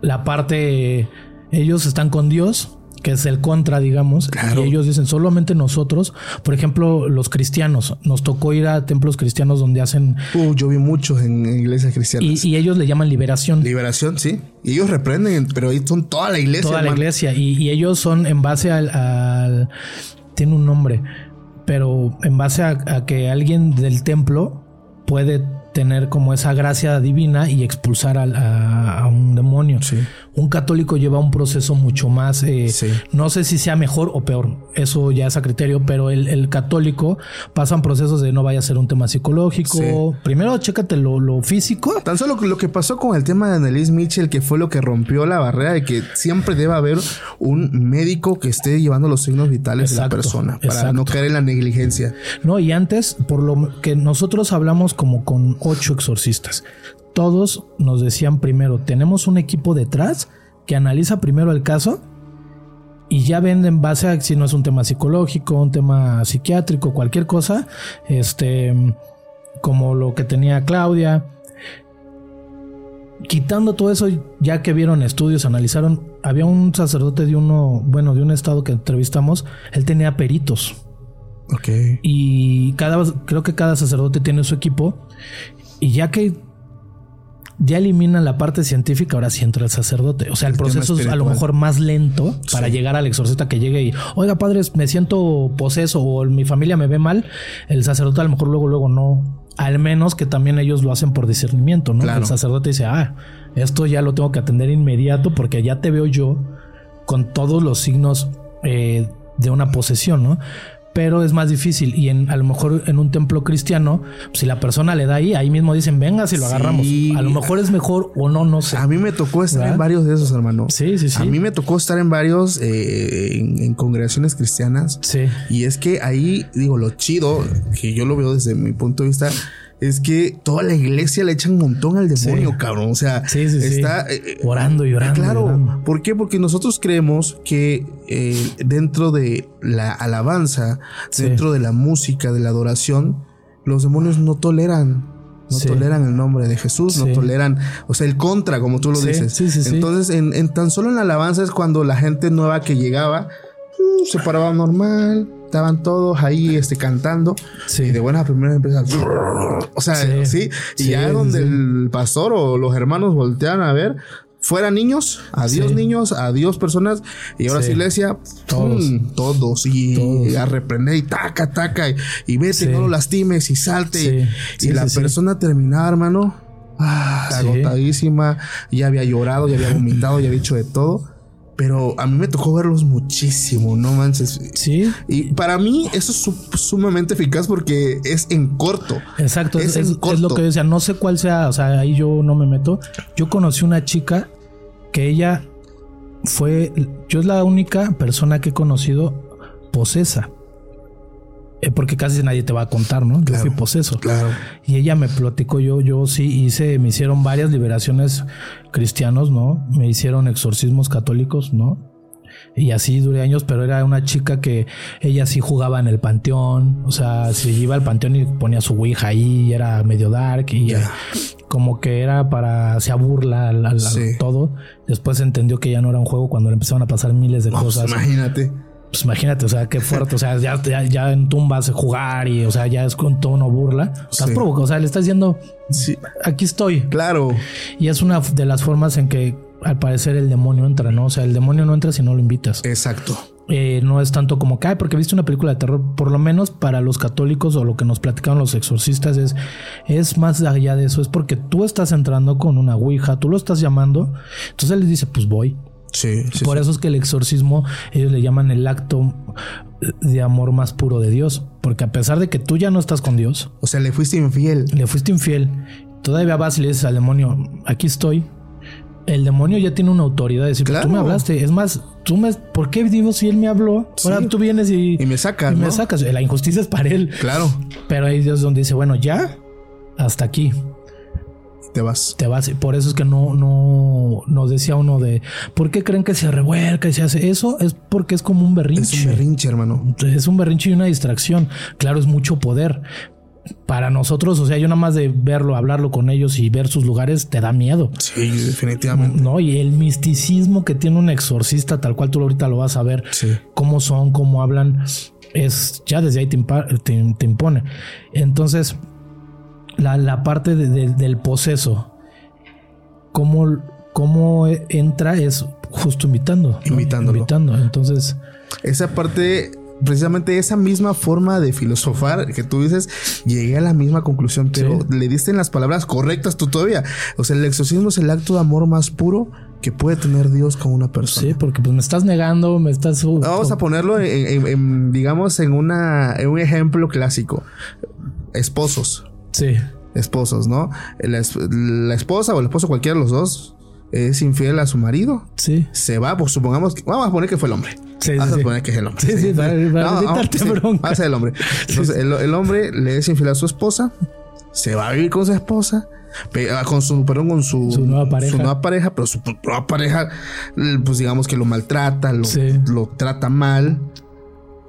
Speaker 1: la parte, ellos están con Dios, que es el contra, digamos,
Speaker 2: Claro.
Speaker 1: y ellos dicen solamente nosotros, por ejemplo, los cristianos, nos tocó ir a templos cristianos donde hacen,
Speaker 2: uh, yo vi muchos en, en iglesias cristianas.
Speaker 1: y, y ellos le llaman liberación.
Speaker 2: Liberación, sí. Y ellos reprenden, pero ahí son toda la iglesia.
Speaker 1: toda la iglesia y, y ellos son en base al, al- tiene un nombre pero en base a, a que alguien del templo puede tener como esa gracia divina y expulsar a, a un demonio
Speaker 2: Sí.
Speaker 1: un católico lleva un proceso mucho más eh,
Speaker 2: Sí.
Speaker 1: no sé si sea mejor o peor eso ya es a criterio pero el, el católico pasan procesos de no vaya a ser un tema psicológico
Speaker 2: Sí.
Speaker 1: primero chécate lo, lo físico
Speaker 2: Tan solo lo que pasó con el tema de Annelise Mitchell, que fue lo que rompió la barrera de que siempre debe haber un médico que esté llevando los signos vitales de la persona para
Speaker 1: exacto.
Speaker 2: no caer en la negligencia.
Speaker 1: No, y antes, por lo que nosotros hablamos como con ocho exorcistas, todos nos decían primero, tenemos un equipo detrás que analiza primero el caso y ya ven en base a si no es un tema psicológico, un tema psiquiátrico, cualquier cosa, este, como lo que tenía Claudia. quitando todo eso, ya que vieron estudios, analizaron, había un sacerdote de uno, bueno, de un estado que entrevistamos, él tenía peritos.
Speaker 2: Ok.
Speaker 1: Y cada, creo que cada sacerdote tiene su equipo. Y ya que ya eliminan la parte científica, ahora sí entra el sacerdote. O sea, el, proceso es a lo mejor más lento para
Speaker 2: Sí.
Speaker 1: llegar al exorcista que llegue y, oiga, padres, me siento poseso o mi familia me ve mal. El sacerdote a lo mejor luego, luego no. Al menos que también ellos lo hacen por discernimiento, ¿no?
Speaker 2: Claro.
Speaker 1: El sacerdote dice, ah, esto ya lo tengo que atender inmediato porque ya te veo yo con todos los signos eh, de una posesión, ¿no? Pero es más difícil y en, a lo mejor en un templo cristiano, si la persona le da ahí, ahí mismo dicen, venga, si lo
Speaker 2: Sí.
Speaker 1: agarramos. A lo mejor es mejor o no, no sé.
Speaker 2: A mí me tocó estar
Speaker 1: ¿Verdad?
Speaker 2: en varios de esos, hermano.
Speaker 1: Sí, sí, sí.
Speaker 2: A mí me tocó estar en varios eh, en, en congregaciones cristianas.
Speaker 1: Sí,
Speaker 2: Y es que ahí, digo, lo chido, que yo lo veo desde mi punto de vista, es que toda la iglesia le echan un montón al demonio,
Speaker 1: Sí.
Speaker 2: cabrón. O sea,
Speaker 1: sí, sí. sí.
Speaker 2: está eh, eh,
Speaker 1: orando y orando. y
Speaker 2: Claro,
Speaker 1: orando.
Speaker 2: ¿por qué? Porque nosotros creemos que eh, dentro de la alabanza, dentro de la música, de la adoración, los demonios no toleran. No toleran el nombre de Jesús, no toleran, o sea, el contra, como tú lo dices. Entonces, en, en tan solo en la alabanza es cuando la gente nueva que llegaba uh, se paraba normal, estaban todos ahí este, cantando.
Speaker 1: Sí.
Speaker 2: Y de buenas a primeras empieza. O sea, sí.
Speaker 1: Sí.
Speaker 2: Y
Speaker 1: Sí,
Speaker 2: ya donde el pastor o los hermanos voltean a ver, fuera niños, adiós niños, adiós personas. Y ahora sí, iglesia,
Speaker 1: Todos.
Speaker 2: ¡pum! todos. Y
Speaker 1: Todos.
Speaker 2: a reprender y taca, taca. Y, y vete, no lo lastimes y salte. Y la persona terminaba, hermano. ah, agotadísima, ya había llorado, ya había vomitado, ya había hecho de todo. Pero a mí me tocó verlos muchísimo, no manches.
Speaker 1: Sí,
Speaker 2: Y para mí eso es su- sumamente eficaz porque es en corto.
Speaker 1: Exacto,
Speaker 2: Es
Speaker 1: es,
Speaker 2: en
Speaker 1: es- es
Speaker 2: corto.
Speaker 1: lo que yo decía, no sé cuál sea, o sea, ahí yo no me meto. Yo conocí una chica que ella fue, yo es la única persona que he conocido posesa. Eh, porque casi nadie te va a contar, ¿no? Yo
Speaker 2: Claro.
Speaker 1: fui poseso.
Speaker 2: Claro.
Speaker 1: Y ella me platicó, yo, yo sí hice, me hicieron varias liberaciones cristianos, ¿no? Me hicieron exorcismos católicos, ¿no? Y así duré años, pero era una chica que ella sí jugaba en el panteón, o sea, se iba al panteón y ponía su ouija ahí, y era medio dark y
Speaker 2: Ya.
Speaker 1: eh, como que era para, se burla la, la-
Speaker 2: Sí.
Speaker 1: todo. Después entendió que ya no era un juego cuando le empezaron a pasar miles de
Speaker 2: No, pues,
Speaker 1: cosas.
Speaker 2: imagínate.
Speaker 1: Pues imagínate, o sea, qué fuerte, o sea, ya, ya, ya en tumbas jugar y, o sea, ya es con tono burla. Estás
Speaker 2: Sí.
Speaker 1: provocando, o sea, le estás diciendo,
Speaker 2: Sí,
Speaker 1: aquí estoy.
Speaker 2: claro.
Speaker 1: Y es una de las formas en que al parecer el demonio entra, ¿no? O sea, el demonio no entra si no lo invitas.
Speaker 2: Exacto.
Speaker 1: Eh, no es tanto como que, "Ay, porque viste una película de terror, por lo menos para los católicos o lo que nos platicaron los exorcistas es, es más allá de eso, es porque tú estás entrando con una ouija, tú lo estás llamando, entonces él les dice, pues voy.
Speaker 2: Sí, sí.
Speaker 1: Por eso es que el exorcismo ellos le llaman el acto de amor más puro de Dios, porque a pesar de que tú ya no estás con Dios,
Speaker 2: O sea, le fuiste infiel.
Speaker 1: le fuiste infiel, todavía vas y le dices al demonio, aquí estoy. El demonio ya tiene una autoridad de decir,
Speaker 2: Claro.
Speaker 1: tú me hablaste, es más, tú me, ¿por qué digo si él me habló? Ahora
Speaker 2: Sí.
Speaker 1: tú vienes y,
Speaker 2: Y me sacas,
Speaker 1: y me sacas. La injusticia es para él,
Speaker 2: Claro.
Speaker 1: pero ahí Dios donde dice, bueno, ya, hasta aquí
Speaker 2: Te vas.
Speaker 1: te vas. Por eso es que no, no nos decía uno de ¿por qué creen que se revuelca y se hace eso? Es porque es como un berrinche.
Speaker 2: Es un berrinche, hermano.
Speaker 1: Es un berrinche y una distracción. Claro, es mucho poder. Para nosotros, o sea, yo nada más de verlo, hablarlo con ellos y ver sus lugares, te da miedo.
Speaker 2: Sí, definitivamente.
Speaker 1: No, y el misticismo que tiene un exorcista, tal cual tú ahorita lo vas a ver,
Speaker 2: Sí.
Speaker 1: cómo son, cómo hablan, es ya desde ahí te, impa- te- te impone. Entonces, la, la parte de- de- del poseso, cómo, cómo entra es justo invitando. ¿no?
Speaker 2: Invitándolo.
Speaker 1: Invitando. Entonces,
Speaker 2: Esa parte, precisamente esa misma forma de filosofar que tú dices, llegué a la misma conclusión, pero
Speaker 1: Sí.
Speaker 2: le diste en las palabras correctas tú todavía. O sea, el exorcismo es el acto de amor más puro que puede tener Dios con una persona.
Speaker 1: sí, porque pues me estás negando, me estás...
Speaker 2: Vamos a ponerlo en, en- en, digamos, en una, en un ejemplo clásico. Esposos.
Speaker 1: Sí,
Speaker 2: Esposos, ¿no? La, es- la esposa o el esposo, cualquiera de los dos, es infiel a su marido.
Speaker 1: sí.
Speaker 2: Se va, pues supongamos que. Vamos a poner que fue el hombre.
Speaker 1: Sí,
Speaker 2: vamos
Speaker 1: sí,
Speaker 2: a
Speaker 1: sí.
Speaker 2: poner que es el hombre.
Speaker 1: Sí, sí, para- para bronca.
Speaker 2: vamos a ser el hombre. Entonces, el, el hombre le es infiel a su esposa, se va a vivir con su esposa, ah, con su, perdón, con su,
Speaker 1: Su nueva pareja.
Speaker 2: su nueva pareja, pero su nueva pareja, pues digamos que lo maltrata, lo, lo trata mal.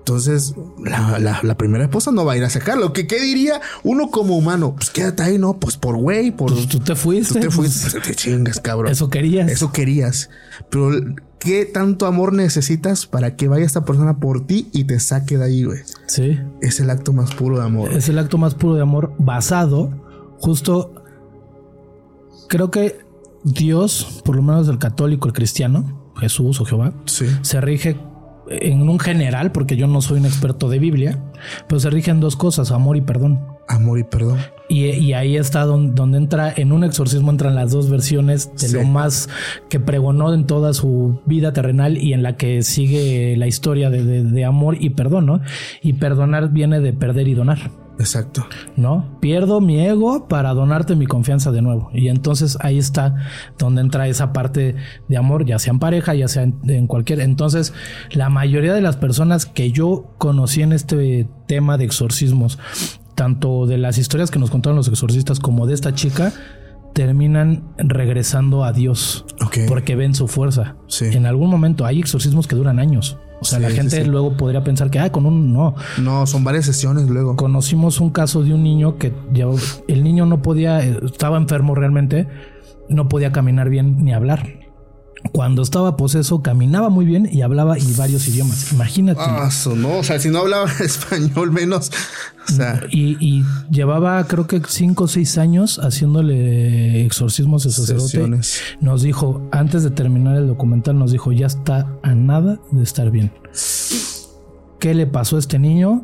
Speaker 2: Entonces, la, primera esposa no va a ir a sacarlo. ¿Qué, ¿Qué diría uno como humano? Pues quédate ahí, ¿no? Pues por güey, por...
Speaker 1: Pues tú te fuiste.
Speaker 2: Tú te fuiste. Pues, te chingas, cabrón.
Speaker 1: Eso querías.
Speaker 2: Eso querías. Pero, ¿qué tanto amor necesitas para que vaya esta persona por ti y te saque de ahí, güey?
Speaker 1: Sí.
Speaker 2: Es el acto más puro de amor.
Speaker 1: Es el acto más puro de amor basado justo... Creo que Dios, por lo menos el católico, el cristiano, Jesús o Jehová, se rige en un general, porque yo no soy un experto de Biblia, pero se rigen dos cosas, amor y perdón.
Speaker 2: Amor y perdón.
Speaker 1: Y, ahí está donde, entra, en un exorcismo entran las dos versiones de lo más que pregonó en toda su vida terrenal y en la que sigue la historia de, de amor y perdón, ¿no? Y perdonar viene de perder y donar.
Speaker 2: Exacto.
Speaker 1: ¿No? Pierdo mi ego para donarte mi confianza de nuevo. Y entonces ahí está donde entra esa parte de amor, ya sea en pareja, ya sea en, cualquier. Entonces, la mayoría de las personas que yo conocí en este tema de exorcismos, tanto de las historias que nos contaron los exorcistas como de esta chica, terminan regresando a Dios porque ven su fuerza. En algún momento hay exorcismos que duran años. O sea, la gente luego podría pensar que, ah, con un no.
Speaker 2: No, son varias sesiones luego.
Speaker 1: Conocimos un caso de un niño que ya, el niño no podía, estaba enfermo realmente, no podía caminar bien ni hablar. Cuando estaba poseso, caminaba muy bien y hablaba y varios idiomas. Imagínate.
Speaker 2: Ah, no. O sea, si no hablaba español, menos. O sea.
Speaker 1: Y, llevaba, creo que cinco o seis años haciéndole exorcismos de sacerdote. Nos dijo, antes de terminar el documental, nos dijo, ya está a nada de estar bien. ¿Qué le pasó a este niño?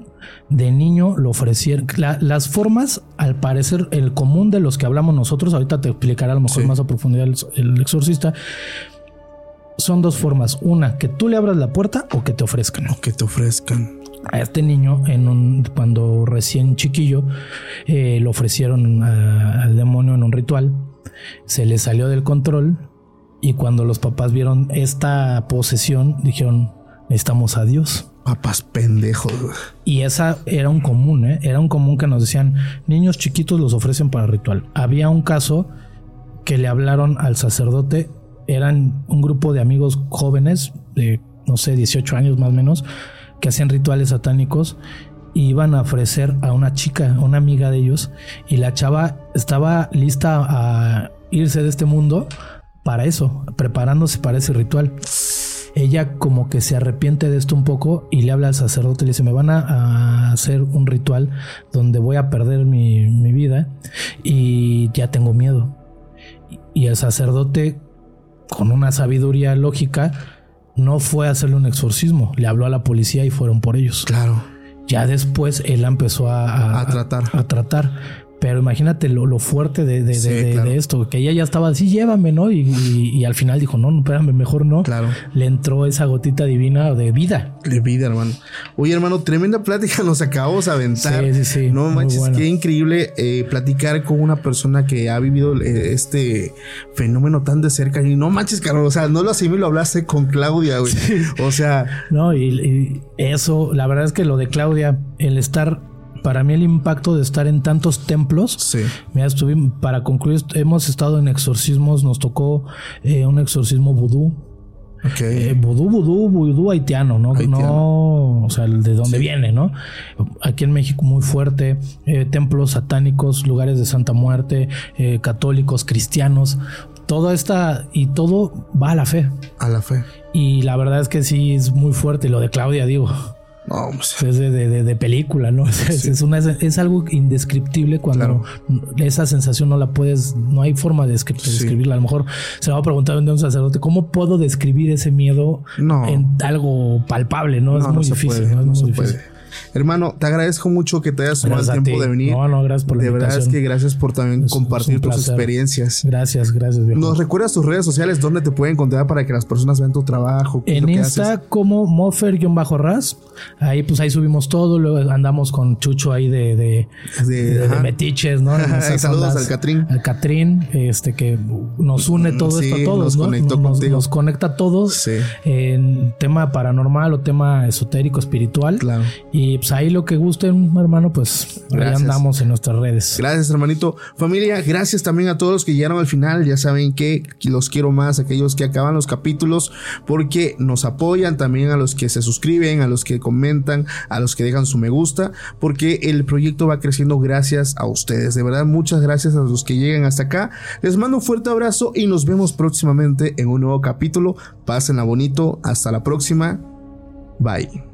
Speaker 1: De niño lo ofrecieron. las formas, al parecer, el común de los que hablamos nosotros, ahorita te explicará a lo mejor más a profundidad el exorcista son dos formas. Una, que tú le abras la puerta o que te ofrezcan.
Speaker 2: O que te ofrezcan.
Speaker 1: A este niño, en un, cuando recién chiquillo, eh, lo ofrecieron al demonio en un ritual. Se le salió del control. Y cuando los papás vieron esta posesión, dijeron: Necesitamos a Dios.
Speaker 2: Papás pendejos.
Speaker 1: Y esa era un común, ¿eh? Era un común que nos decían: niños chiquitos los ofrecen para ritual. Había un caso que le hablaron al sacerdote eran un grupo de amigos jóvenes de, no sé, 18 años más o menos, que hacían rituales satánicos y iban a ofrecer a una chica, una amiga de ellos, y la chava estaba lista a irse de este mundo para eso, preparándose para ese ritual. Ella como que se arrepiente de esto un poco y le habla al sacerdote y le dice, me van a, hacer un ritual donde voy a perder mi, mi vida y ya tengo miedo. Y el sacerdote con una sabiduría lógica, no fue a hacerle un exorcismo. Le habló a la policía y fueron por ellos.
Speaker 2: Claro.
Speaker 1: Ya después él empezó a,
Speaker 2: a, tratar.
Speaker 1: A, tratar. Pero imagínate lo, fuerte de, de, esto, que ella ya estaba así, llévame, ¿no? Y, al final dijo, no, no, espérame, mejor no.
Speaker 2: Claro.
Speaker 1: Le entró esa gotita divina de vida.
Speaker 2: De vida, hermano. Oye, hermano, tremenda plática nos acabamos de aventar.
Speaker 1: Sí, sí, sí.
Speaker 2: No manches, qué increíble eh, platicar con una persona que ha vivido eh, este fenómeno tan de cerca. Y no manches, Carlos, o sea, no lo así me lo hablaste con Claudia, güey. O sea.
Speaker 1: No, y eso, la verdad es que lo de Claudia, el estar para mí el impacto de estar en tantos templos.
Speaker 2: Sí.
Speaker 1: Mira, estuve, para concluir, hemos estado en exorcismos, nos tocó eh, un exorcismo vudú.
Speaker 2: Okay.
Speaker 1: Eh, vudú, vudú, vudú haitiano, ¿no? No, o sea, de dónde viene, ¿no? Aquí en México muy fuerte, eh, templos satánicos, lugares de Santa Muerte, católicos, cristianos, toda esta y todo va a la fe.
Speaker 2: A la fe.
Speaker 1: Y la verdad es que sí es muy fuerte lo de Claudia, digo.
Speaker 2: No, pues,
Speaker 1: es de, película, ¿no? Es, una, es, algo indescriptible cuando esa sensación no la puedes, no hay forma de describirla. A lo mejor se va a preguntar un sacerdote, ¿cómo puedo describir ese miedo en algo palpable? No, es muy difícil. no es muy difícil.
Speaker 2: Hermano, te agradezco mucho que te hayas tomado el tiempo de venir.
Speaker 1: No, no, gracias por la
Speaker 2: De verdad es que gracias por también compartir tus experiencias.
Speaker 1: Gracias, gracias.
Speaker 2: ¿Nos recuerdas tus redes sociales dónde te pueden encontrar para que las personas vean tu trabajo?
Speaker 1: En Insta como Mofer-Ras. Ahí pues ahí subimos todo. Luego andamos con Chucho ahí de, de, de, metiches, ¿no?
Speaker 2: Saludos al Catrín.
Speaker 1: Al Catrín, este que nos une todo esto a todos,
Speaker 2: nos
Speaker 1: ¿no? Nos, conecta a todos
Speaker 2: sí.
Speaker 1: en tema paranormal o tema esotérico, espiritual.
Speaker 2: Claro
Speaker 1: Y pues ahí lo que gusten, hermano, pues ahí andamos en nuestras redes.
Speaker 2: Gracias, hermanito. Familia, gracias también a todos los que llegaron al final. Ya saben que los quiero más, aquellos que acaban los capítulos, porque nos apoyan también a los que se suscriben, a los que comentan, a los que dejan su me gusta, porque el proyecto va creciendo gracias a ustedes. De verdad, muchas gracias a los que llegan hasta acá. Les mando un fuerte abrazo y nos vemos próximamente en un nuevo capítulo. Pásenla bonito. Hasta la próxima. Bye.